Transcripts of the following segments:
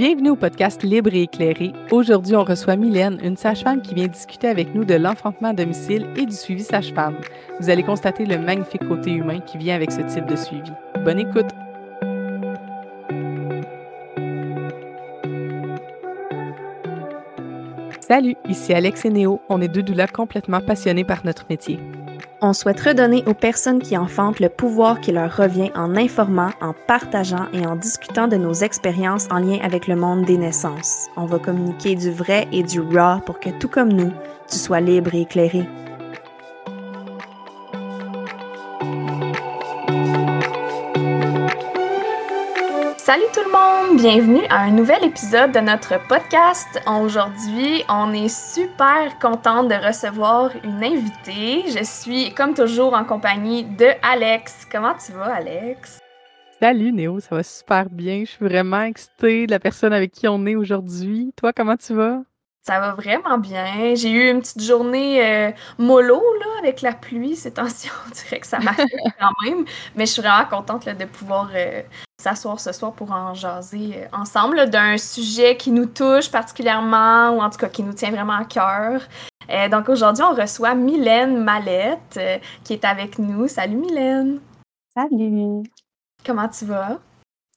Bienvenue au podcast Libre et éclairé. Aujourd'hui, on reçoit Mylène, une sage-femme qui vient discuter avec nous de l'enfantement à domicile et du suivi sage-femme. Vous allez constater le magnifique côté humain qui vient avec ce type de suivi. Bonne écoute! Salut, ici Alex et Néo. On est deux doulas complètement passionnés par notre métier. On souhaite redonner aux personnes qui enfantent le pouvoir qui leur revient en informant, en partageant et en discutant de nos expériences en lien avec le monde des naissances. On va communiquer du vrai et du raw pour que tout comme nous, tu sois libre et éclairé. Salut tout le monde, bienvenue à un nouvel épisode de notre podcast. Aujourd'hui, on est super contente de recevoir une invitée. Je suis comme toujours en compagnie de Alex. Comment tu vas, Alex? Salut Néo, ça va super bien. Je suis vraiment excitée de la personne avec qui on est aujourd'hui. Toi, comment tu vas? Ça va vraiment bien. J'ai eu une petite journée euh, mollo là, avec la pluie ces temps-ci. On dirait que ça m'a fait quand même. Mais je suis vraiment contente de pouvoir euh, s'asseoir ce soir pour en jaser euh, ensemble d'un sujet qui nous touche particulièrement ou en tout cas qui nous tient vraiment à cœur. Euh, donc aujourd'hui, on reçoit Mylène Mallette euh, qui est avec nous. Salut Mylène. Salut. Comment tu vas?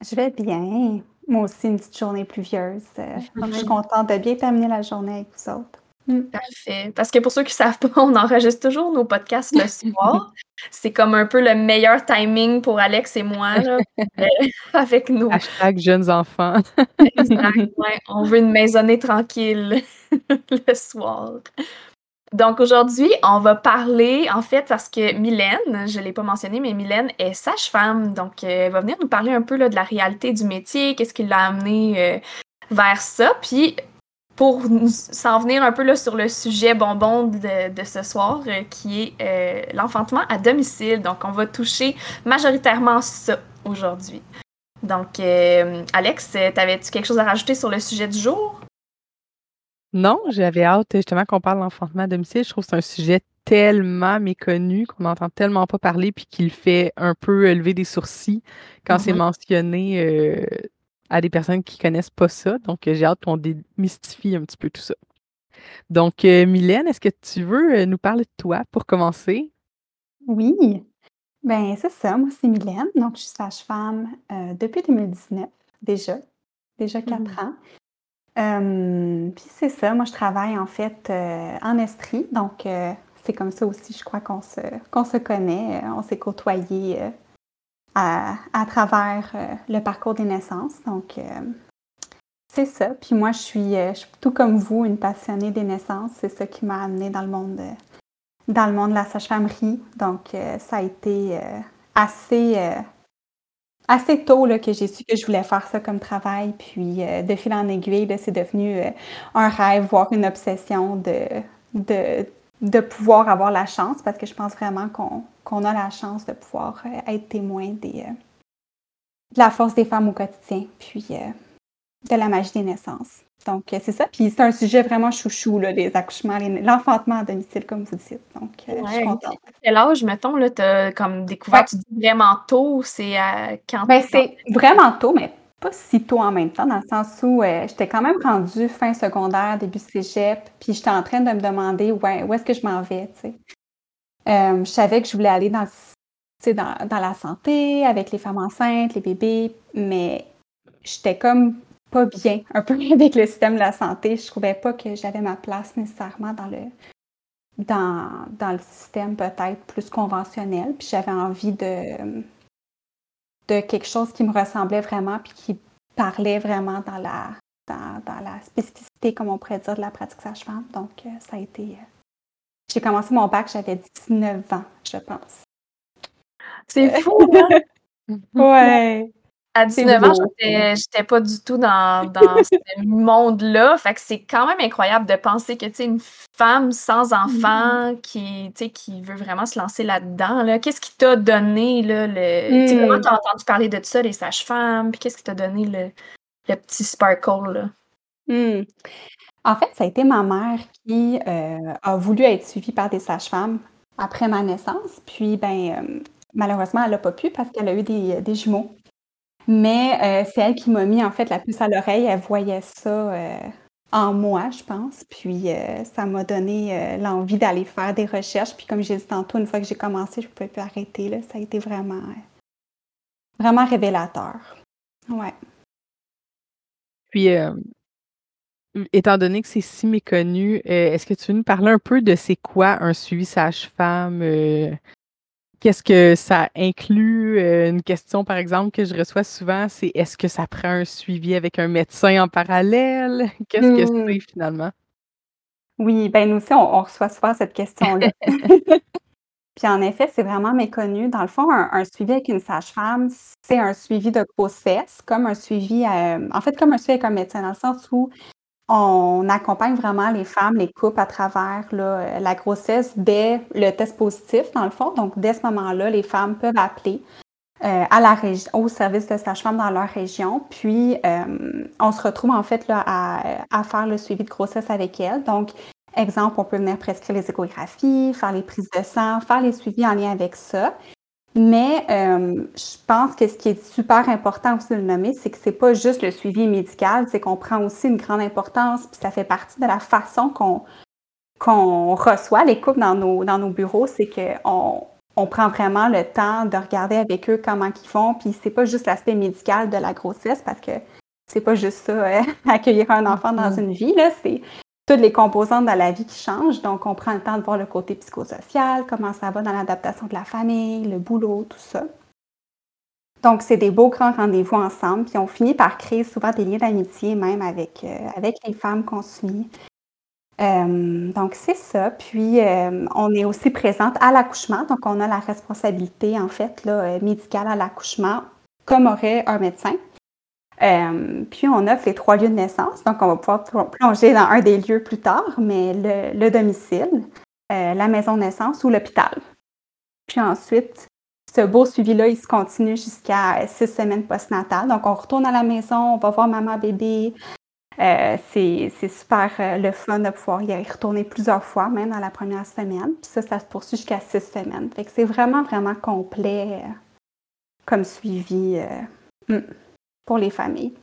Je vais bien. Moi aussi, une petite journée pluvieuse. je suis contente de bien terminer la journée avec vous autres. Mm. Parfait. Parce que pour ceux qui ne savent pas, on enregistre toujours nos podcasts le soir. C'est comme un peu le meilleur timing pour Alex et moi, là, euh, avec nous. Hashtag jeunes enfants. On veut une maisonnée tranquille le soir. Donc aujourd'hui, on va parler, en fait, parce que Mylène, je ne l'ai pas mentionné, mais Mylène est sage-femme. Donc, euh, elle va venir nous parler un peu de la réalité du métier, qu'est-ce qui l'a amené euh, vers ça. Puis, pour s'en venir un peu là, sur le sujet bonbon de, ce soir, euh, qui est l'enfantement à domicile. Donc, on va toucher majoritairement ça aujourd'hui. Donc, Alex, t'avais-tu quelque chose à rajouter sur le sujet du jour? Non, j'avais hâte justement qu'on parle d'enfantement à domicile. Je trouve que c'est un sujet tellement méconnu qu'on n'entend tellement pas parler puis qu'il fait un peu lever des sourcils quand c'est mm-hmm. mentionné à des personnes qui connaissent pas ça. Donc, euh, j'ai hâte qu'on démystifie un petit peu tout ça. Donc, euh, Mylène, est-ce que tu veux euh, nous parler de toi pour commencer? Oui. Ben, c'est ça. Moi, c'est Mylène. Donc, je suis sage-femme depuis 2019, déjà. Déjà quatre mmh. ans. Puis c'est ça, moi je travaille en fait en Estrie, donc c'est comme ça aussi, je crois qu'on se, se connaît, on s'est côtoyés à, travers euh, le parcours des naissances. Donc, euh, c'est ça. Puis moi, je suis, euh, je suis, tout comme vous, une passionnée des naissances. C'est ça qui m'a amenée dans le monde, dans le monde de la sage-famerie. Donc, ça a été assez, assez tôt là, que j'ai su que je voulais faire ça comme travail. Puis, de fil en aiguille, c'est devenu un rêve, voire une obsession de, de, de pouvoir avoir la chance, parce que je pense vraiment qu'on a la chance de pouvoir euh, être témoin des, euh, de la force des femmes au quotidien, puis euh, de la magie des naissances. Donc, c'est ça. Puis c'est un sujet vraiment chouchou, là, les accouchements, l'enfantement à domicile, comme vous dites. Donc, je suis contente. Quel âge, mettons, là, tu as comme découvert, tu dis vraiment tôt, c'est quand? Ben, c'est vraiment tôt, mais pas si tôt en même temps, dans le sens où euh, j'étais quand même rendue fin secondaire, début cégep, puis j'étais en train de me demander ouais, où est-ce que je m'en vais, tu sais. Euh, je savais que je voulais aller dans, dans, dans la santé, avec les femmes enceintes, les bébés, mais j'étais comme pas bien un peu avec le système de la santé. Je trouvais pas que j'avais ma place nécessairement dans le, dans, dans le système peut-être plus conventionnel. Puis j'avais envie de, de quelque chose qui me ressemblait vraiment puis qui parlait vraiment dans la, dans, la spécificité, comme on pourrait dire, de la pratique sage-femme. Donc, euh, ça a été. Euh, j'ai commencé mon bac, j'avais 19 ans, je pense. C'est fou, hein? ouais. À 19 ans, j'étais pas du tout dans, dans ce monde-là. Fait que c'est quand même incroyable de penser que, tu une femme sans mm-hmm. enfant qui, qui veut vraiment se lancer là-dedans, là. Qu'est-ce qui t'a donné, là, le... Mm. Comment t'as entendu parler de ça, les sages-femmes? Puis qu'est-ce qui t'a donné le, le, petit sparkle, là? Mm. En fait, ça a été ma mère qui euh, a voulu être suivie par des sages-femmes après ma naissance. Puis, ben, euh, malheureusement, elle n'a pas pu parce qu'elle a eu des, des jumeaux. Mais euh, c'est elle qui m'a mis en fait la puce à l'oreille. Elle voyait ça euh, en moi, je pense. Puis euh, ça m'a donné l'envie d'aller faire des recherches. Puis comme j'ai dit tantôt, une fois que j'ai commencé, je ne pouvais plus arrêter. Là. Ça a été vraiment, vraiment révélateur. Ouais. Puis, étant donné que c'est si méconnu, est-ce que tu veux nous parler un peu de c'est quoi un suivi sage-femme? Qu'est-ce que ça inclut? Euh, une question, par exemple, que je reçois souvent, c'est est-ce que ça prend un suivi avec un médecin en parallèle? Qu'est-ce que mmh. c'est finalement? Oui, ben nous aussi, on, reçoit souvent cette question-là. Puis en effet, c'est vraiment méconnu. Dans le fond, un, suivi avec une sage-femme, c'est un suivi de grossesse, comme un suivi, euh, en fait, comme un suivi avec un médecin, dans le sens où on accompagne vraiment les femmes, les couples à travers la grossesse dès le test positif, dans le fond. Donc, dès ce moment-là, les femmes peuvent appeler euh, à au service de sage-femme dans leur région. Puis, euh, on se retrouve en fait là, à, faire le suivi de grossesse avec elles. Donc, exemple, on peut venir prescrire les échographies, faire les prises de sang, faire les suivis en lien avec ça. Mais euh, je pense que ce qui est super important aussi de le nommer, c'est que c'est pas juste le suivi médical, c'est qu'on prend aussi une grande importance, puis ça fait partie de la façon qu'on qu'on reçoit les couples dans nos, dans nos bureaux, c'est qu'on on prend vraiment le temps de regarder avec eux comment ils font, puis c'est pas juste l'aspect médical de la grossesse, parce que c'est pas juste ça, euh, accueillir un enfant dans mm-hmm. une vie, là, c'est toutes les composantes dans la vie qui changent. Donc, on prend le temps de voir le côté psychosocial, comment ça va dans l'adaptation de la famille, le boulot, tout ça. Donc, c'est des beaux grands rendez-vous ensemble. Puis, on finit par créer souvent des liens d'amitié même avec, euh, les femmes qu'on suit. Euh, donc, c'est ça. Puis, euh, on est aussi présente à l'accouchement. Donc, on a la responsabilité, en fait, là, médicale à l'accouchement, comme aurait un médecin. Euh, puis on offre les trois lieux de naissance, donc on va pouvoir plonger dans un des lieux plus tard, mais le, domicile, euh, la maison de naissance ou l'hôpital. Puis ensuite, ce beau suivi-là, il se continue jusqu'à six semaines postnatales. Donc on retourne à la maison, on va voir maman bébé. Euh, c'est super le fun de pouvoir y retourner plusieurs fois, même dans la première semaine. Puis ça, ça se poursuit jusqu'à six semaines. Fait que c'est vraiment, vraiment complet comme suivi. Hmm pour les familles.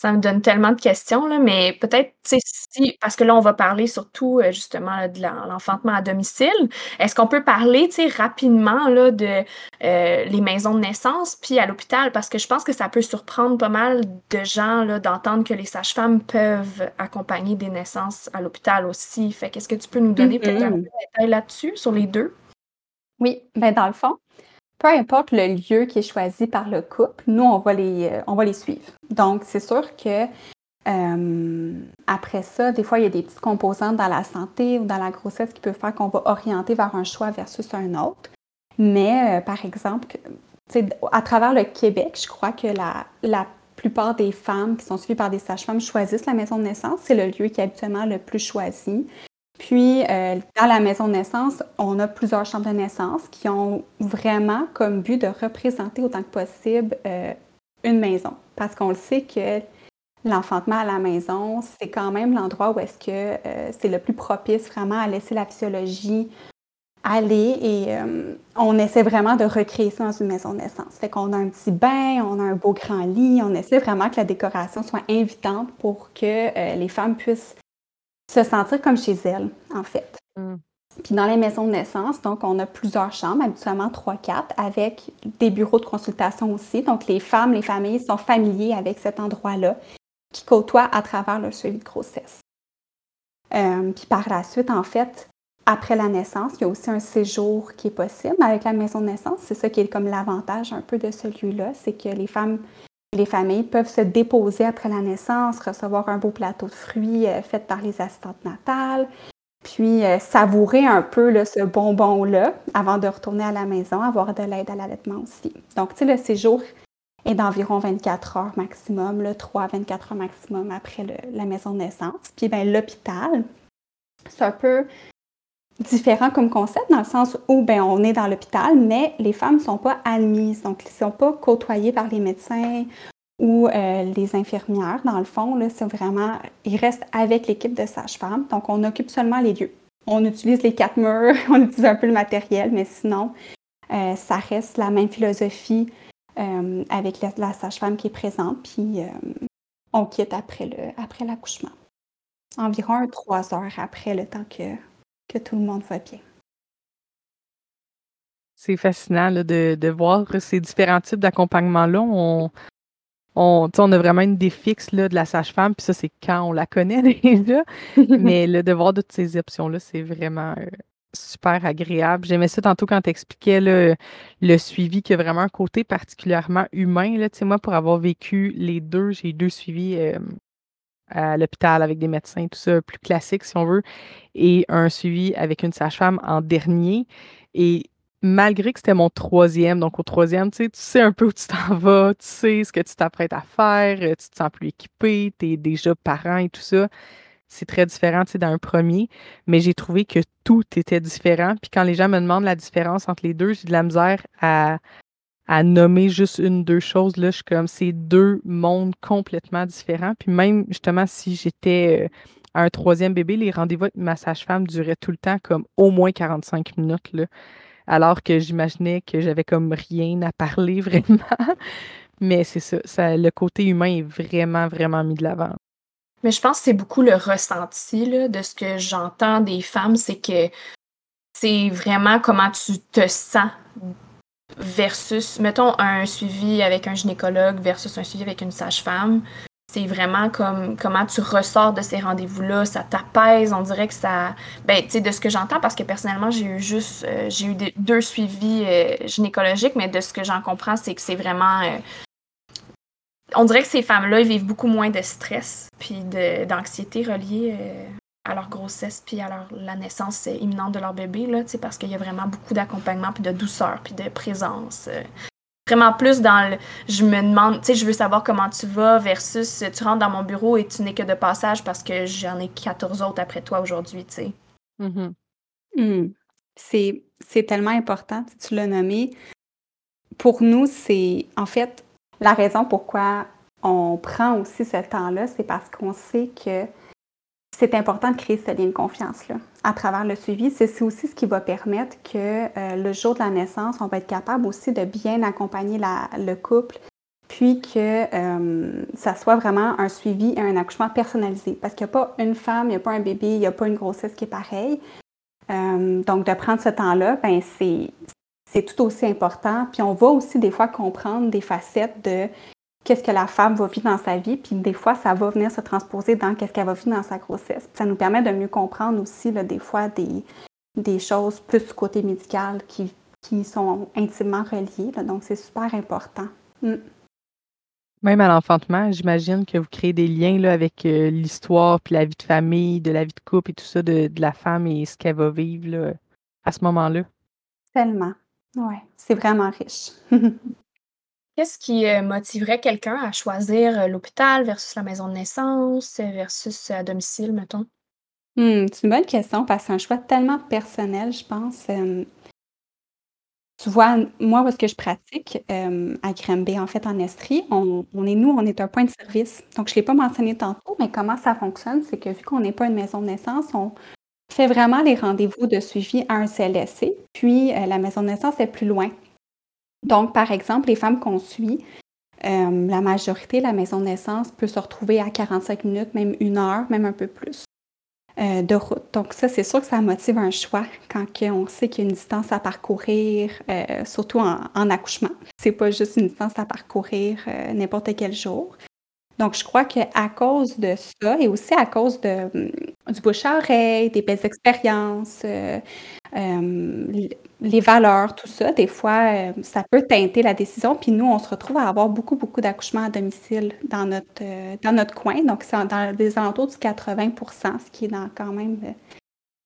Ça me donne tellement de questions, là, mais peut-être, si, parce que là, on va parler surtout euh, justement de l'enfantement à domicile. Est-ce qu'on peut parler rapidement là, de euh, les maisons de naissance puis à l'hôpital? Parce que je pense que ça peut surprendre pas mal de gens d'entendre que les sages-femmes peuvent accompagner des naissances à l'hôpital aussi. Fait qu'est-ce que tu peux nous donner peut-être un peu de détails là-dessus, sur les deux? Oui, bien dans le fond, peu importe le lieu qui est choisi par le couple, nous, on va les, euh, on va les suivre. Donc, c'est sûr que euh, après ça, des fois, il y a des petites composantes dans la santé ou dans la grossesse qui peuvent faire qu'on va orienter vers un choix versus un autre. Mais, euh, par exemple, à travers le Québec, je crois que la, la plupart des femmes qui sont suivies par des sages-femmes choisissent la maison de naissance. C'est le lieu qui est habituellement le plus choisi. Puis, euh, dans la maison de naissance, on a plusieurs chambres de naissance qui ont vraiment comme but de représenter autant que possible euh, une maison. Parce qu'on le sait que l'enfantement à la maison, c'est quand même l'endroit où est-ce que euh, c'est le plus propice vraiment à laisser la physiologie aller et on essaie vraiment de recréer ça dans une maison de naissance. Fait qu'on a un petit bain, on a un beau grand lit, on essaie vraiment que la décoration soit invitante pour que les femmes puissent se sentir comme chez elle, en fait. Mm. Puis dans les maisons de naissance, donc on a plusieurs chambres, habituellement 3-4, avec des bureaux de consultation aussi. Donc les femmes, les familles sont familiers avec cet endroit-là qui côtoient à travers le suivi de grossesse. Euh, puis par la suite, en fait, après la naissance, il y a aussi un séjour qui est possible avec la maison de naissance. C'est ça qui est comme l'avantage un peu de ce lieu-là, c'est que les femmes les familles peuvent se déposer après la naissance, recevoir un beau plateau de fruits euh, fait par les assistantes natales, puis euh, savourer un peu ce bonbon-là avant de retourner à la maison, avoir de l'aide à l'allaitement aussi. Donc, tu sais, le séjour est d'environ 24 heures maximum, là, 3 à 24 heures maximum après la maison de naissance. Puis, ben, l'hôpital, c'est un peu différent comme concept dans le sens où ben, on est dans l'hôpital, mais les femmes ne sont pas admises, donc elles ne sont pas côtoyées par les médecins ou euh, les infirmières. Dans le fond, c'est vraiment, ils restent avec l'équipe de sages-femmes, donc on occupe seulement les lieux. On utilise les quatre murs, on utilise un peu le matériel, mais sinon, euh, ça reste la même philosophie avec la, sage-femme qui est présente, puis on quitte après le après l'accouchement. Environ trois heures après le temps que, que tout le monde va bien. C'est fascinant de, de, voir ces différents types d'accompagnement-là. On, on, on, a vraiment une là, de la sage-femme, puis ça, c'est quand on la connaît déjà. Mais le de voir toutes ces options-là, c'est vraiment euh, super agréable. J'aimais ça tantôt quand tu expliquais le, le suivi, qui a vraiment un côté particulièrement humain. Là. Moi, pour avoir vécu les deux, j'ai deux suivis euh, à l'hôpital avec des médecins, tout ça, plus classique si on veut, et un suivi avec une sage-femme en dernier. Et malgré que c'était mon troisième, donc au troisième, tu sais, un peu où tu t'en vas, tu sais ce que tu t'apprêtes à faire, tu te sens plus équipé, tu es déjà parent et tout ça. C'est très différent, tu sais, dans un premier, mais j'ai trouvé que tout était différent. Puis quand les gens me demandent la différence entre les deux, j'ai de la misère à, à nommer juste une, deux choses. Là, je suis comme, c'est deux mondes complètement différents. Puis même, justement, si j'étais euh, un troisième bébé, les rendez-vous avec ma sage-femme duraient tout le temps comme au moins 45 minutes. Là alors que j'imaginais que j'avais comme rien à parler vraiment. Mais c'est ça, le côté humain est vraiment, vraiment mis de l'avant. Mais je pense que c'est beaucoup le ressenti de ce que j'entends des femmes, c'est que c'est vraiment comment tu te sens versus, mettons, un suivi avec un gynécologue versus un suivi avec une sage-femme c'est vraiment comme comment tu ressors de ces rendez-vous-là, ça t'apaise, on dirait que ça... Ben, tu sais, de ce que j'entends, parce que personnellement, j'ai eu juste, euh, j'ai eu deux suivis euh, gynécologiques, mais de ce que j'en comprends, c'est que c'est vraiment... Euh, on dirait que ces femmes-là, ils vivent beaucoup moins de stress, puis d'anxiété reliée à leur grossesse, puis à leur, la naissance imminente de leur bébé, là, parce qu'il y a vraiment beaucoup d'accompagnement, puis de douceur, puis de présence vraiment plus dans le je me demande, tu sais, je veux savoir comment tu vas versus tu rentres dans mon bureau et tu n'es que de passage parce que j'en ai 14 autres après toi aujourd'hui, tu sais. Mm-hmm. Mm. C'est tellement important, tu l'as nommé. Pour nous, c'est en fait la raison pourquoi on prend aussi ce temps-là, c'est parce qu'on sait que c'est important de créer ce lien de confiance-là à travers le suivi. C'est aussi ce qui va permettre que euh, le jour de la naissance, on va être capable aussi de bien accompagner le couple, puis que euh, ça soit vraiment un suivi et un accouchement personnalisé. Parce qu'il n'y a pas une femme, il n'y a pas un bébé, il n'y a pas une grossesse qui est pareille. Euh, donc, de prendre ce temps-là, ben, c'est tout aussi important. Puis on va aussi des fois comprendre des facettes de qu'est-ce que la femme va vivre dans sa vie, puis des fois, ça va venir se transposer dans qu'est-ce qu'elle va vivre dans sa grossesse. ça nous permet de mieux comprendre aussi, là, des fois, des, des choses plus du côté médical qui, qui sont intimement reliées. donc, c'est super important. Mm. Même à l'enfantement, j'imagine que vous créez des liens là, avec euh, l'histoire, puis la vie de famille, de la vie de couple et tout ça de, de la femme et ce qu'elle va vivre là, à ce moment-là. Tellement. Oui, c'est vraiment riche. Qu'est-ce qui euh, motiverait quelqu'un à choisir euh, l'hôpital versus la maison de naissance, euh, versus à domicile, mettons? Mmh, c'est une bonne question parce que c'est un choix tellement personnel, je pense. tu vois, moi, où ce que je pratique à Granby, en fait, en Estrie, on, est nous, on est un point de service. Donc, je ne l'ai pas mentionné tantôt, mais comment ça fonctionne, c'est que vu qu'on n'est pas une maison de naissance, on fait vraiment les rendez-vous de suivi à un CLSC, puis la maison de naissance est plus loin. Donc, par exemple, les femmes qu'on suit, euh, la majorité, la maison de naissance peut se retrouver à 45 minutes, même une heure, même un peu plus euh, de route. Donc ça, c'est sûr que ça motive un choix quand on sait qu'il y a une distance à parcourir, euh, surtout en, en accouchement. C'est pas juste une distance à parcourir n'importe quel jour. Donc, je crois qu'à cause de ça et aussi à cause de, hum, du bouche à oreille, des belles expériences, euh, hum, les valeurs, tout ça, des fois, euh, ça peut teinter la décision. Puis nous, on se retrouve à avoir beaucoup, beaucoup d'accouchements à domicile dans notre, euh, dans notre coin. Donc, c'est dans les alentours du 80% ce qui est dans quand même,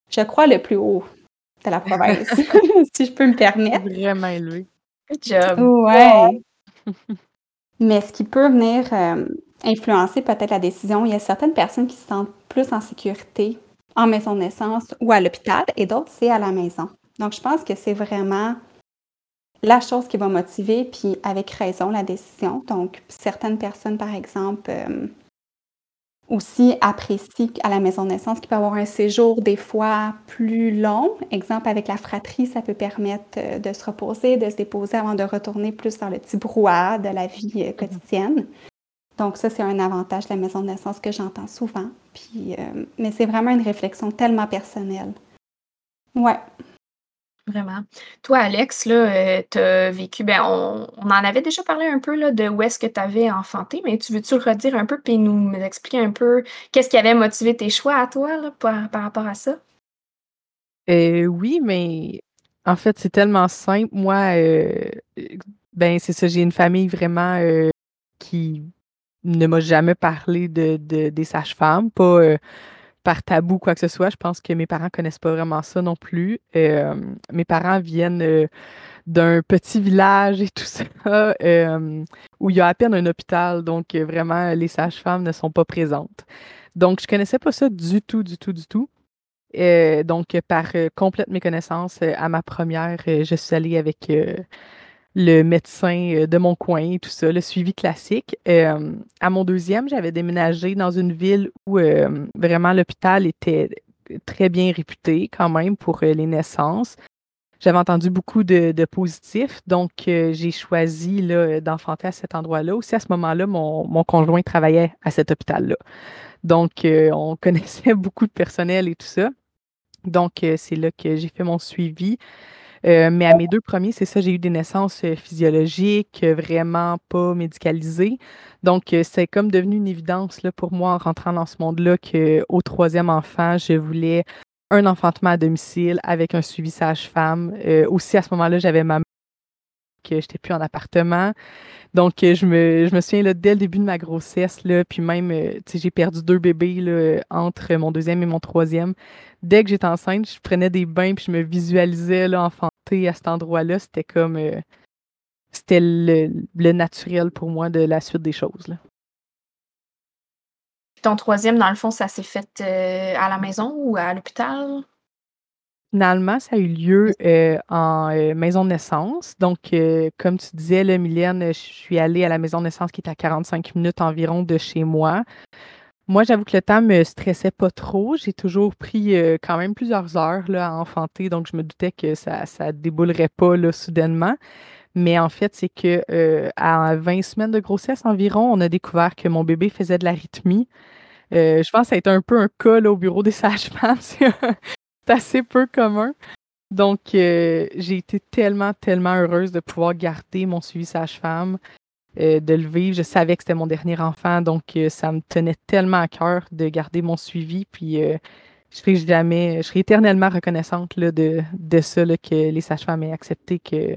je crois, le plus haut de la province, si je peux me permettre. Vraiment élevé. Good job. Ouais. Mais ce qui peut venir influencer peut-être la décision. Il y a certaines personnes qui se sentent plus en sécurité en maison de naissance ou à l'hôpital et d'autres, c'est à la maison. Donc, je pense que c'est vraiment la chose qui va motiver, puis avec raison, la décision. Donc, certaines personnes, par exemple, euh, aussi apprécient à la maison de naissance qu'il peut avoir un séjour des fois plus long. Exemple, avec la fratrie, ça peut permettre euh, de se reposer, de se déposer avant de retourner plus dans le petit brouhaha de la vie euh, quotidienne. Donc ça, c'est un avantage de la maison de naissance que j'entends souvent. Puis, euh, mais c'est vraiment une réflexion tellement personnelle. Ouais. Vraiment. Toi, Alex, là, euh, tu as vécu, ben, on, en avait déjà parlé un peu là, de où est-ce que tu avais enfanté, mais tu veux-tu le redire un peu puis nous expliquer un peu qu'est-ce qui avait motivé tes choix à toi là, par, rapport à ça? Euh, oui, mais en fait, c'est tellement simple. Moi, euh, ben c'est ça, j'ai une famille vraiment qui ne m'a jamais parlé de, des sages-femmes, pas par tabou quoi que ce soit. Je pense que mes parents connaissent pas vraiment ça non plus. Euh, mes parents viennent euh, d'un petit village et tout ça, euh, où il y a à peine un hôpital, donc vraiment les sages-femmes ne sont pas présentes. Donc je connaissais pas ça du tout, du tout, du tout. donc par complète méconnaissance, à ma première, je suis allée avec le médecin euh, de mon coin et tout ça, le suivi classique. Euh, à mon deuxième, j'avais déménagé dans une ville où euh, vraiment l'hôpital était très bien réputé quand même pour les naissances. J'avais entendu beaucoup de, positifs, donc j'ai choisi d'enfanter à cet endroit-là. Aussi, à ce moment-là, mon, mon, conjoint travaillait à cet hôpital-là. Donc, on connaissait beaucoup de personnel et tout ça. Donc, c'est là que j'ai fait mon suivi. Euh, mais à mes deux premiers, c'est ça, j'ai eu des naissances euh, physiologiques, euh, vraiment pas médicalisées. Donc, c'est comme devenu une évidence là, pour moi en rentrant dans ce monde-là qu'au troisième enfant, je voulais un enfantement à domicile avec un suivi sage-femme. aussi, à ce moment-là, j'avais ma que j'étais plus en appartement. Donc, je me, je me souviens, là, dès le début de ma grossesse, là, puis même, j'ai perdu deux bébés là, entre mon deuxième et mon troisième. Dès que j'étais enceinte, je prenais des bains, puis je me visualisais là, enfant à cet endroit-là, c'était comme. Euh, c'était le, naturel pour moi de la suite des choses. Là. Ton troisième, dans le fond, ça s'est fait euh, à la maison ou à l'hôpital? Finalement, ça a eu lieu euh, en maison de naissance. Donc, comme tu disais, là, Mylène, je suis allée à la maison de naissance qui est à 45 minutes environ de chez moi. Moi, j'avoue que le temps me stressait pas trop. J'ai toujours pris euh, quand même plusieurs heures à enfanter, donc je me doutais que ça ne déboulerait pas soudainement. Mais en fait, c'est que euh, à 20 semaines de grossesse environ, on a découvert que mon bébé faisait de l'arythmie. Euh, je pense que ça a été un peu un cas au bureau des sages-femmes. c'est assez peu commun. Donc, j'ai été tellement, tellement heureuse de pouvoir garder mon suivi sage-femme. Euh, de le vivre. Je savais que c'était mon dernier enfant, donc euh, ça me tenait tellement à cœur de garder mon suivi. Puis euh, je serai je éternellement reconnaissante de, de ça, que les sages-femmes aient accepté que,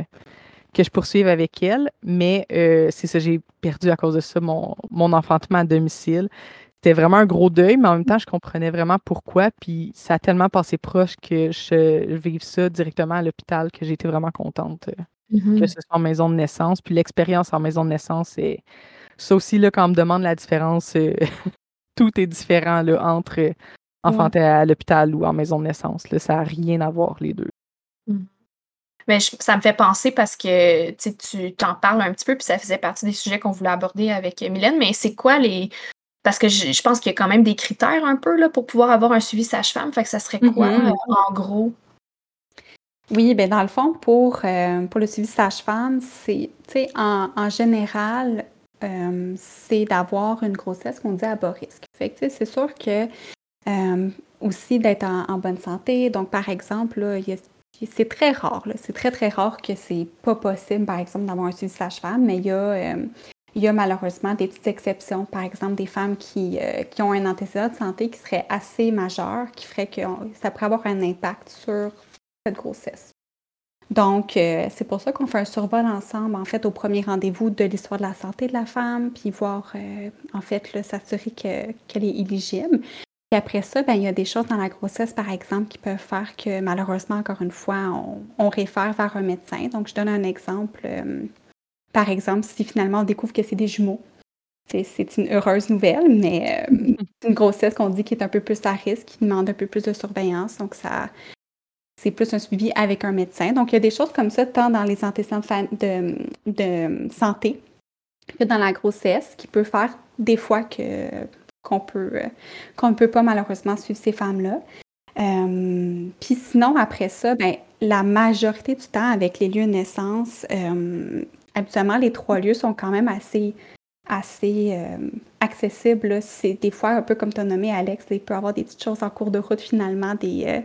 je poursuive avec elles. Mais c'est ça, j'ai perdu à cause de ça mon, enfantement à domicile. C'était vraiment un gros deuil, mais en même temps, je comprenais vraiment pourquoi. Puis ça a tellement passé proche que je vive ça directement à l'hôpital que été vraiment contente que mm-hmm. ce soit en maison de naissance. Puis l'expérience en maison de naissance, c'est ça aussi, là, quand on me demande la différence, euh, tout est différent là, entre enfanter à l'hôpital ou en maison de naissance. Là, ça n'a rien à voir, les deux. Mm. Mais ça me fait penser parce que tu t'en parles un petit peu, puis ça faisait partie des sujets qu'on voulait aborder avec Mylène, mais c'est quoi les. Parce que je, pense qu'il y a quand même des critères un peu là, pour pouvoir avoir un suivi sage-femme. Fait que ça serait quoi, mm-hmm. en gros? Oui, ben dans le fond, pour, euh, pour le suivi sage-femme, c'est, en, en général, euh, c'est d'avoir une grossesse qu'on dit à bas risque. Fait que, c'est sûr que euh, aussi d'être en, bonne santé. Donc, par exemple, c'est très rare, c'est très, très rare que c'est pas possible, par exemple, d'avoir un suivi sage-femme, mais il y a, il y a malheureusement des petites exceptions. Par exemple, des femmes qui, qui ont un antécédent de santé qui serait assez majeur, qui ferait que ça pourrait avoir un impact sur grossesse. Donc, euh, c'est pour ça qu'on fait un survol ensemble, en fait, au premier rendez-vous de l'histoire de la santé de la femme, puis voir, euh, en fait, s'assurer qu'elle est éligible. Puis après ça, ben, il y a des choses dans la grossesse, par exemple, qui peuvent faire que, malheureusement, encore une fois, on, réfère vers un médecin. Donc, je donne un exemple. Euh, par exemple, si finalement on découvre que c'est des jumeaux, c'est une heureuse nouvelle, mais c'est une grossesse qu'on dit qui est un peu plus à risque, qui demande un peu plus de surveillance. Donc, ça, c'est plus un suivi avec un médecin. Donc, il y a des choses comme ça, tant dans les antécédents de, de, santé que dans la grossesse, qui peut faire des fois que qu'on peut, euh, qu'on ne peut pas malheureusement suivre ces femmes-là. Euh, puis sinon, après ça, ben, la majorité du temps avec les lieux de naissance, habituellement, les trois lieux sont quand même assez, assez accessibles. C'est des fois un peu comme tu as nommé, Alex, il peut y avoir des petites choses en cours de route finalement, des,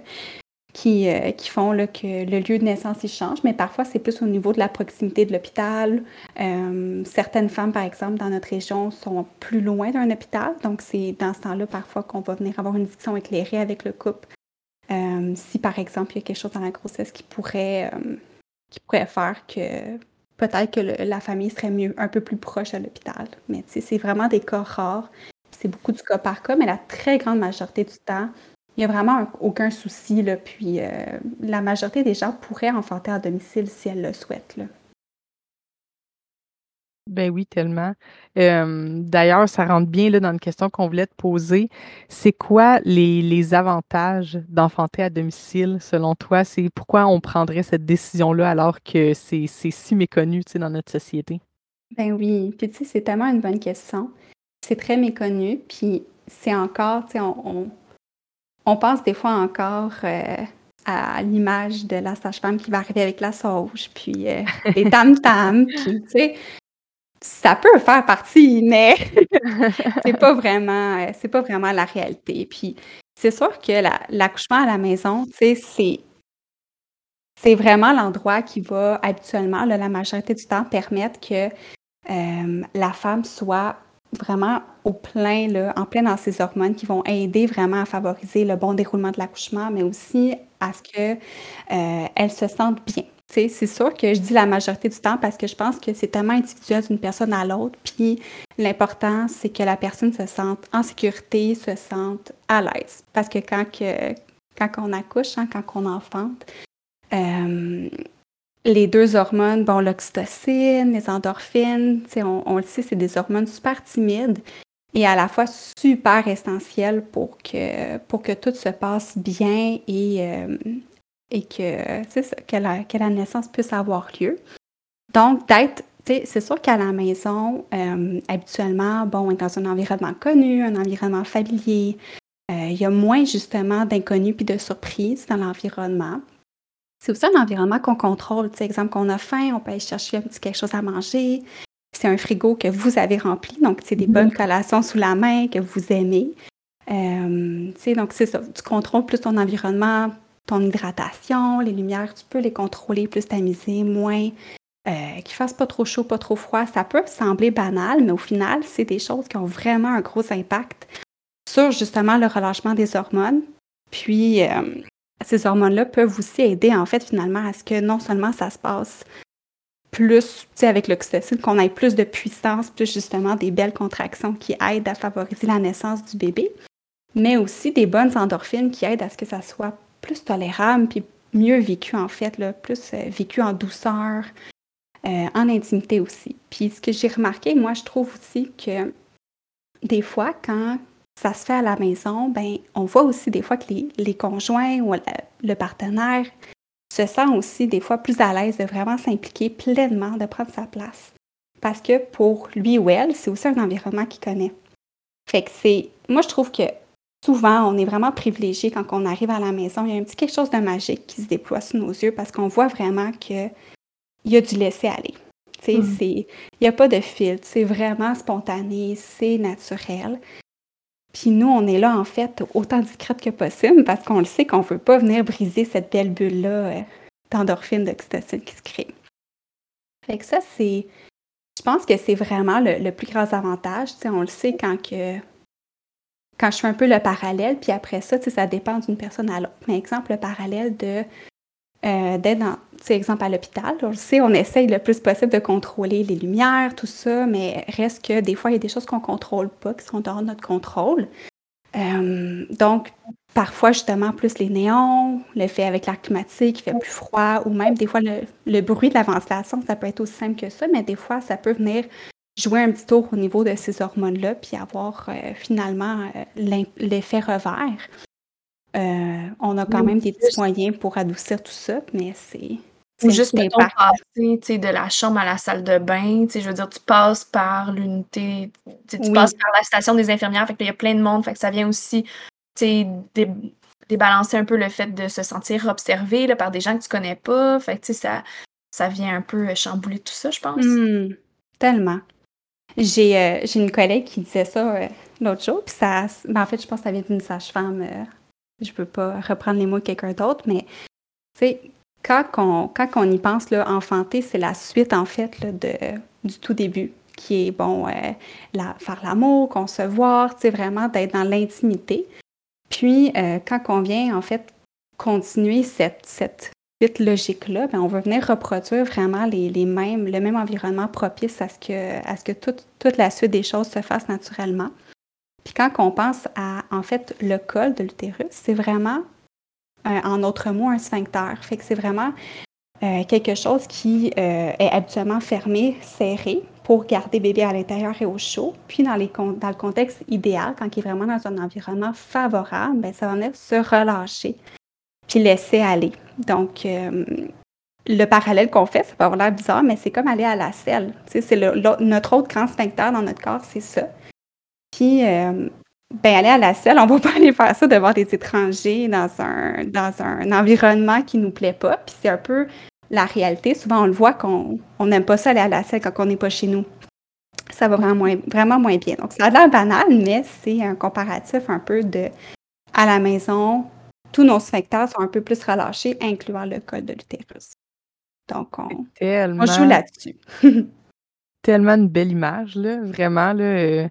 qui, euh, qui font que le lieu de naissance il change, mais parfois c'est plus au niveau de la proximité de l'hôpital. Euh, certaines femmes, par exemple, dans notre région, sont plus loin d'un hôpital, donc c'est dans ce temps-là parfois qu'on va venir avoir une discussion éclairée avec le couple. Euh, si par exemple il y a quelque chose dans la grossesse qui pourrait, qui pourrait faire que peut-être que la famille serait mieux, un peu plus proche à l'hôpital. Mais c'est vraiment des cas rares. C'est beaucoup du cas par cas, mais la très grande majorité du temps, il n'y a vraiment aucun souci. Là, puis euh, la majorité des gens pourraient enfanter à domicile si elles le souhaitent. Là. Ben oui, tellement. D'ailleurs, ça rentre bien là, dans une question qu'on voulait te poser. C'est quoi les, avantages d'enfanter à domicile selon toi? C'est pourquoi on prendrait cette décision-là alors que c'est si méconnu dans notre société? Ben oui, puis tu sais, c'est tellement une bonne question. C'est très méconnu, puis c'est encore, tu sais, on, on pense des fois encore euh, à l'image de la sage-femme qui va arriver avec la sauge, puis euh, les tam-tams, tu sais, ça peut faire partie, mais c'est pas vraiment, euh, pas vraiment la réalité. Puis c'est sûr que l'accouchement à la maison, tu sais, c'est c'est vraiment l'endroit qui va habituellement, la majorité du temps, permettre que la femme soit vraiment au plein, là, en plein dans ces hormones qui vont aider vraiment à favoriser le bon déroulement de l'accouchement, mais aussi à ce qu'elle euh, se sente bien. C'est sûr que je dis la majorité du temps parce que je pense que c'est tellement individuel d'une personne à l'autre. Puis l'important, c'est que la personne se sente en sécurité, se sente à l'aise. Parce que quand, que, quand on accouche, hein, quand on enfante, euh, les deux hormones, bon, l'oxytocine, les endorphines, on, on le sait, c'est des hormones super timides et à la fois super essentielles pour que, pour que tout se passe bien et, euh, et que, que, la, que la naissance puisse avoir lieu. Donc, d'être c'est sûr qu'à la maison, euh, habituellement, bon, on est dans un environnement connu, un environnement familier. Euh, il y a moins justement d'inconnus puis de surprises dans l'environnement. C'est aussi un environnement qu'on contrôle. Tu sais, exemple, qu'on a faim, on peut aller chercher un petit quelque chose à manger. C'est un frigo que vous avez rempli, donc c'est des bonnes mhm. collations sous la main que vous aimez. Euh, tu sais, donc c'est ça. Tu contrôles plus ton environnement, ton hydratation, les lumières, tu peux les contrôler, plus tamiser, moins. Euh, qu'il fasse pas trop chaud, pas trop froid. Ça peut sembler banal, mais au final, c'est des choses qui ont vraiment un gros impact sur justement le relâchement des hormones. Puis, euh, ces hormones-là peuvent aussi aider, en fait, finalement, à ce que non seulement ça se passe plus, tu sais, avec l'oxytocine, qu'on ait plus de puissance, plus justement des belles contractions qui aident à favoriser la naissance du bébé, mais aussi des bonnes endorphines qui aident à ce que ça soit plus tolérable, puis mieux vécu, en fait, là, plus euh, vécu en douceur, euh, en intimité aussi. Puis ce que j'ai remarqué, moi, je trouve aussi que des fois, quand ça se fait à la maison, ben, on voit aussi des fois que les, conjoints ou le, partenaire se sent aussi des fois plus à l'aise de vraiment s'impliquer pleinement, de prendre sa place. Parce que pour lui ou elle, c'est aussi un environnement qu'il connaît. Fait que c'est. Moi, je trouve que souvent, on est vraiment privilégié quand on arrive à la maison. Il y a un petit quelque chose de magique qui se déploie sous nos yeux parce qu'on voit vraiment qu'il y a du laisser-aller. Mm. Il n'y a pas de filtre, c'est vraiment spontané, c'est naturel. Puis nous, on est là, en fait, autant discrète que possible parce qu'on le sait qu'on ne veut pas venir briser cette belle bulle-là euh, d'endorphine, d'oxytocine qui se crée. Fait que ça, c'est. Je pense que c'est vraiment le, plus grand avantage. on le sait quand que. Quand je fais un peu le parallèle, puis après ça, ça dépend d'une personne à l'autre. Mais exemple, le parallèle de euh, d'être dans, exemple à l'hôpital. On le sait, on essaye le plus possible de contrôler les lumières, tout ça, mais reste que des fois, il y a des choses qu'on ne contrôle pas, qui sont de notre contrôle. Euh, donc, parfois, justement, plus les néons, le fait avec l'air climatique qui fait plus froid, ou même des fois le, bruit de la ventilation, ça peut être aussi simple que ça, mais des fois, ça peut venir jouer un petit tour au niveau de ces hormones-là, puis avoir euh, finalement l'effet revers. Euh, on a quand même des petits moyens pour adoucir tout ça, mais c'est Ou juste, mettons, passer de la chambre à la salle de bain. Je veux dire, tu passes par l'unité, tu passes par la station des infirmières, fait qu'il y a plein de monde, fait que ça vient aussi débalancer un peu le fait de se sentir observé là, par des gens que tu connais pas. Fait que ça, ça vient un peu chambouler tout ça, je pense. Mmh, tellement. J'ai euh, une collègue qui disait ça euh, l'autre jour, puis ça, ben, en fait, je pense que ça vient d'une sage-femme. Euh, je peux pas reprendre les mots de quelqu'un d'autre, mais quand on, quand y pense, là, enfanter, c'est la suite, en fait, de, du tout début, qui est, bon, la, faire l'amour, concevoir, vraiment d'être dans l'intimité. Puis, quand on vient, en fait, continuer cette, cette suite logique-là, ben, on va venir reproduire vraiment les, les, mêmes, le même environnement propice à ce que, à ce que toute, toute la suite des choses se fasse naturellement. Puis quand on pense à, en fait, le col de l'utérus, c'est vraiment, euh, en autre mots, un sphincter. Fait que c'est vraiment euh, quelque chose qui euh, est habituellement fermé, serré, pour garder bébé à l'intérieur et au chaud. Puis dans le contexte idéal, quand il est vraiment dans un environnement favorable, bien, ça va venir se relâcher, puis laisser aller. Donc, le parallèle qu'on fait, ça peut avoir l'air bizarre, mais c'est comme aller à la selle. c'est notre autre grand sphincter dans notre corps, c'est ça. Puis, euh, ben, aller à la selle, on va pas aller faire ça devant des étrangers dans un, dans un environnement qui nous plaît pas. Puis c'est un peu la réalité. Souvent, on le voit qu'on n'aime pas ça aller à la selle quand on n'est pas chez nous. Ça va vraiment moins, vraiment moins bien. Donc, ça a l'air banal, mais c'est un comparatif un peu de à la maison, tous nos sphincters sont un peu plus relâchés, incluant le col de l'utérus. Donc, on, on joue là-dessus. tellement une belle image, là. Vraiment, là. Euh,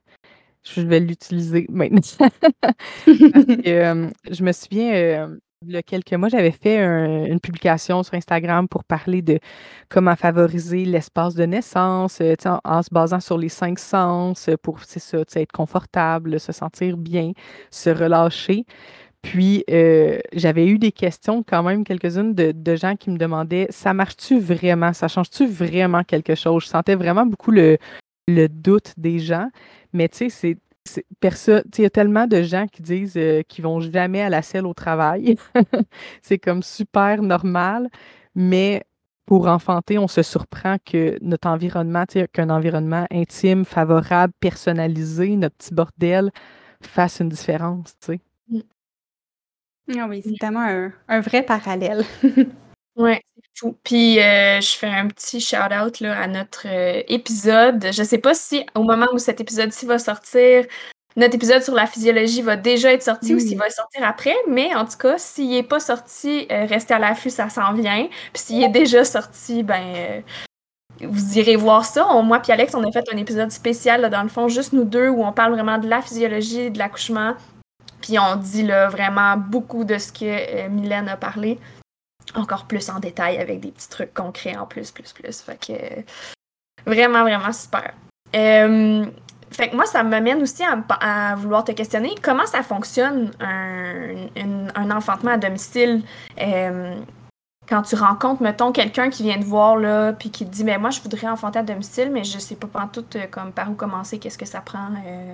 je vais l'utiliser maintenant. je me souviens, il y a quelques mois, j'avais fait une publication sur Instagram pour parler de comment favoriser l'espace de naissance, en, se basant sur les cinq sens pour, c'est ça, être confortable, se sentir bien, se relâcher. Puis, j'avais eu des questions, quand même, quelques-unes de, de, gens qui me demandaient ça marche-tu vraiment? Ça change-tu vraiment quelque chose Je sentais vraiment beaucoup le, le doute des gens. Mais tu sais, c'est il y a tellement de gens qui disent euh, qu'ils vont jamais à la selle au travail. c'est comme super normal, mais pour enfanter, on se surprend que notre environnement, qu'un environnement intime, favorable, personnalisé, notre petit bordel, fasse une différence, tu sais. Mmh. Ah oui, c'est tellement un vrai parallèle. Ouais, c'est fou. Puis, euh, je fais un petit shout-out à notre euh, épisode. Je sais pas si au moment où cet épisode-ci va sortir, notre épisode sur la physiologie va déjà être sorti ou s'il va sortir après, mais en tout cas, s'il n'est pas sorti, euh, restez à l'affût, ça s'en vient. Puis s'il est déjà sorti, ben vous irez voir ça. moi et Alex, on a fait un épisode spécial, dans le fond, juste nous deux, où on parle vraiment de la physiologie, de l'accouchement. Puis on dit là, vraiment beaucoup de ce que Mylène a parlé encore plus en détail avec des petits trucs concrets en plus, plus, plus. Fait que vraiment, vraiment super. Euh, fait que moi, ça m'amène aussi à, vouloir te questionner comment ça fonctionne un, enfantement à domicile? Euh, quand tu rencontres, mettons, quelqu'un qui vient te voir, là, puis qui te dit, mais moi, je voudrais enfanter à domicile, mais je sais pas euh, comme par où commencer, qu'est-ce que ça prend,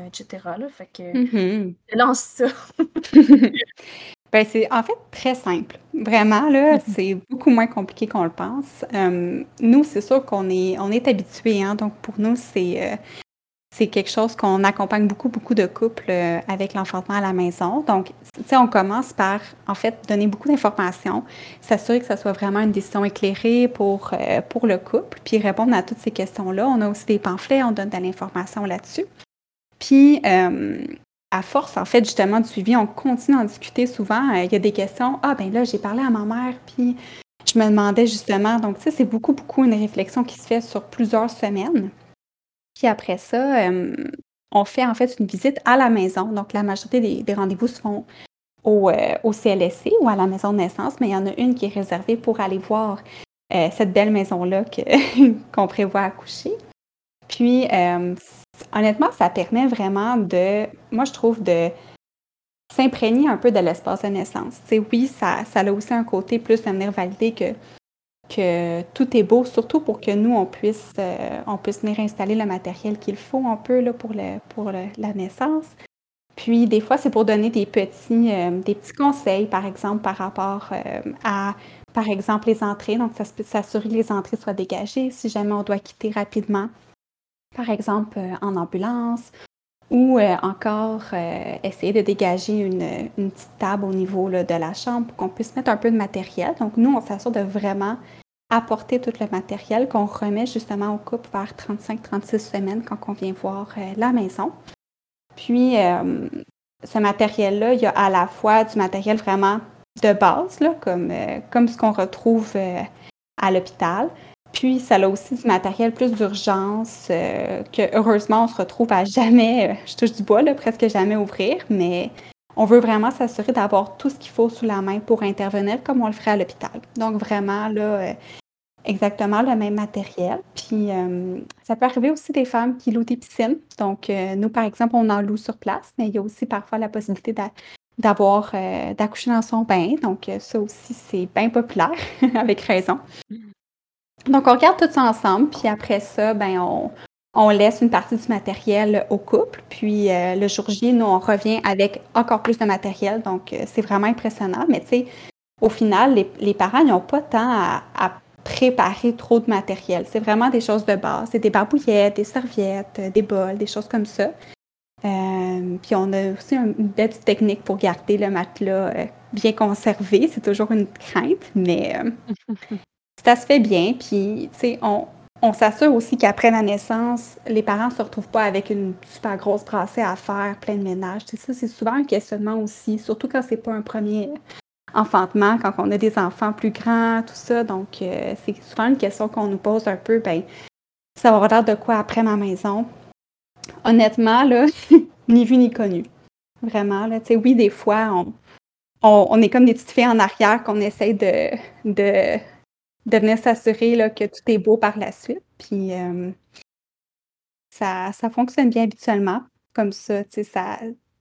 etc. Là. Fait que, mm-hmm. lance ça. Ben, c'est en fait très simple. Vraiment, là, mm-hmm. c'est beaucoup moins compliqué qu'on le pense. Euh, nous, c'est sûr qu'on est, on est habitués, hein, donc pour nous, c'est, euh, c'est quelque chose qu'on accompagne beaucoup, beaucoup de couples euh, avec l'enfantement à la maison. Donc, tu sais, on commence par, en fait, donner beaucoup d'informations, s'assurer que ça soit vraiment une décision éclairée pour, pour le couple, puis répondre à toutes ces questions-là. On a aussi des pamphlets, on donne de l'information là-dessus. Puis, à force, en fait, justement, du suivi, on continue à en discuter souvent. Euh, il y a des questions. Ah, ben là, j'ai parlé à ma mère, puis je me demandais justement. Donc, sais, c'est beaucoup, beaucoup une réflexion qui se fait sur plusieurs semaines. Puis après ça, euh, on fait en fait une visite à la maison. Donc, la majorité des, rendez-vous se font au, euh, CLSC ou à la maison de naissance, mais il y en a une qui est réservée pour aller voir cette belle maison-là qu'on prévoit accoucher. Puis, honnêtement, ça permet vraiment de, moi je trouve, de s'imprégner un peu de l'espace de naissance. sais, oui, ça, ça a aussi un côté plus de venir valider que, que tout est beau, surtout pour que nous, on puisse, euh, on puisse venir installer le matériel qu'il faut un peu là, pour, le, pour la naissance. Puis des fois, c'est pour donner des petits, euh, des petits conseils, par exemple, par rapport euh, à par exemple, les entrées. Donc, ça s'assurer que les entrées soient dégagées si jamais on doit quitter rapidement, par exemple en ambulance, ou encore essayer de dégager une, une, petite table au niveau de la chambre pour qu'on puisse mettre un peu de matériel. Donc, nous, on s'assure de vraiment apporter tout le matériel qu'on remet justement au couple vers 35-36 semaines quand on vient voir la maison. Puis, ce matériel-là, il y a à la fois du matériel vraiment de base, là, comme, euh, comme ce qu'on retrouve euh, à l'hôpital. Puis, ça a aussi du matériel plus d'urgence euh, que, heureusement, on se retrouve à jamais, je touche du bois, là, presque jamais ouvrir, mais on veut vraiment s'assurer d'avoir tout ce qu'il faut sous la main pour intervenir comme on le ferait à l'hôpital. Donc, vraiment, là, exactement le même matériel. Puis, ça peut arriver aussi des femmes qui louent des piscines. Donc, nous, par exemple, on en loue sur place, mais il y a aussi parfois la possibilité d'avoir euh, d'accoucher dans son bain. Donc, euh, ça aussi, c'est bien populaire, avec raison. Donc, on regarde tout ça ensemble, puis après ça, ben, on, on laisse une partie du matériel au couple. Puis euh, le jour J, nous, on revient avec encore plus de matériel. Donc, c'est vraiment impressionnant. Mais tu sais, au final, les, parents n'ont pas tant à, préparer trop de matériel. C'est vraiment des choses de base. C'est des barbouillettes, des serviettes, des bols, des choses comme ça. Euh, puis on a aussi une belle technique pour garder le matelas euh, bien conservé. C'est toujours une crainte, mais euh, ça se fait bien. Puis, tu sais, on, on s'assure aussi qu'après la naissance, les parents ne se retrouvent pas avec une super grosse brassée à faire, plein de ménage. C'est ça, c'est souvent un questionnement aussi, surtout quand c'est pas un premier enfantement, quand on a des enfants plus grands, tout ça. Donc, c'est souvent une question qu'on nous pose un peu, ben, ça va avoir de quoi après ma maison? honnêtement, là, ni vu ni connu. Vraiment, là. Tu sais, oui, des fois, on, on, est comme des petites filles en arrière qu'on essaye de, de, de venir s'assurer que tout est beau par la suite. Puis euh, ça, ça fonctionne bien habituellement. Comme ça, tu sais, ça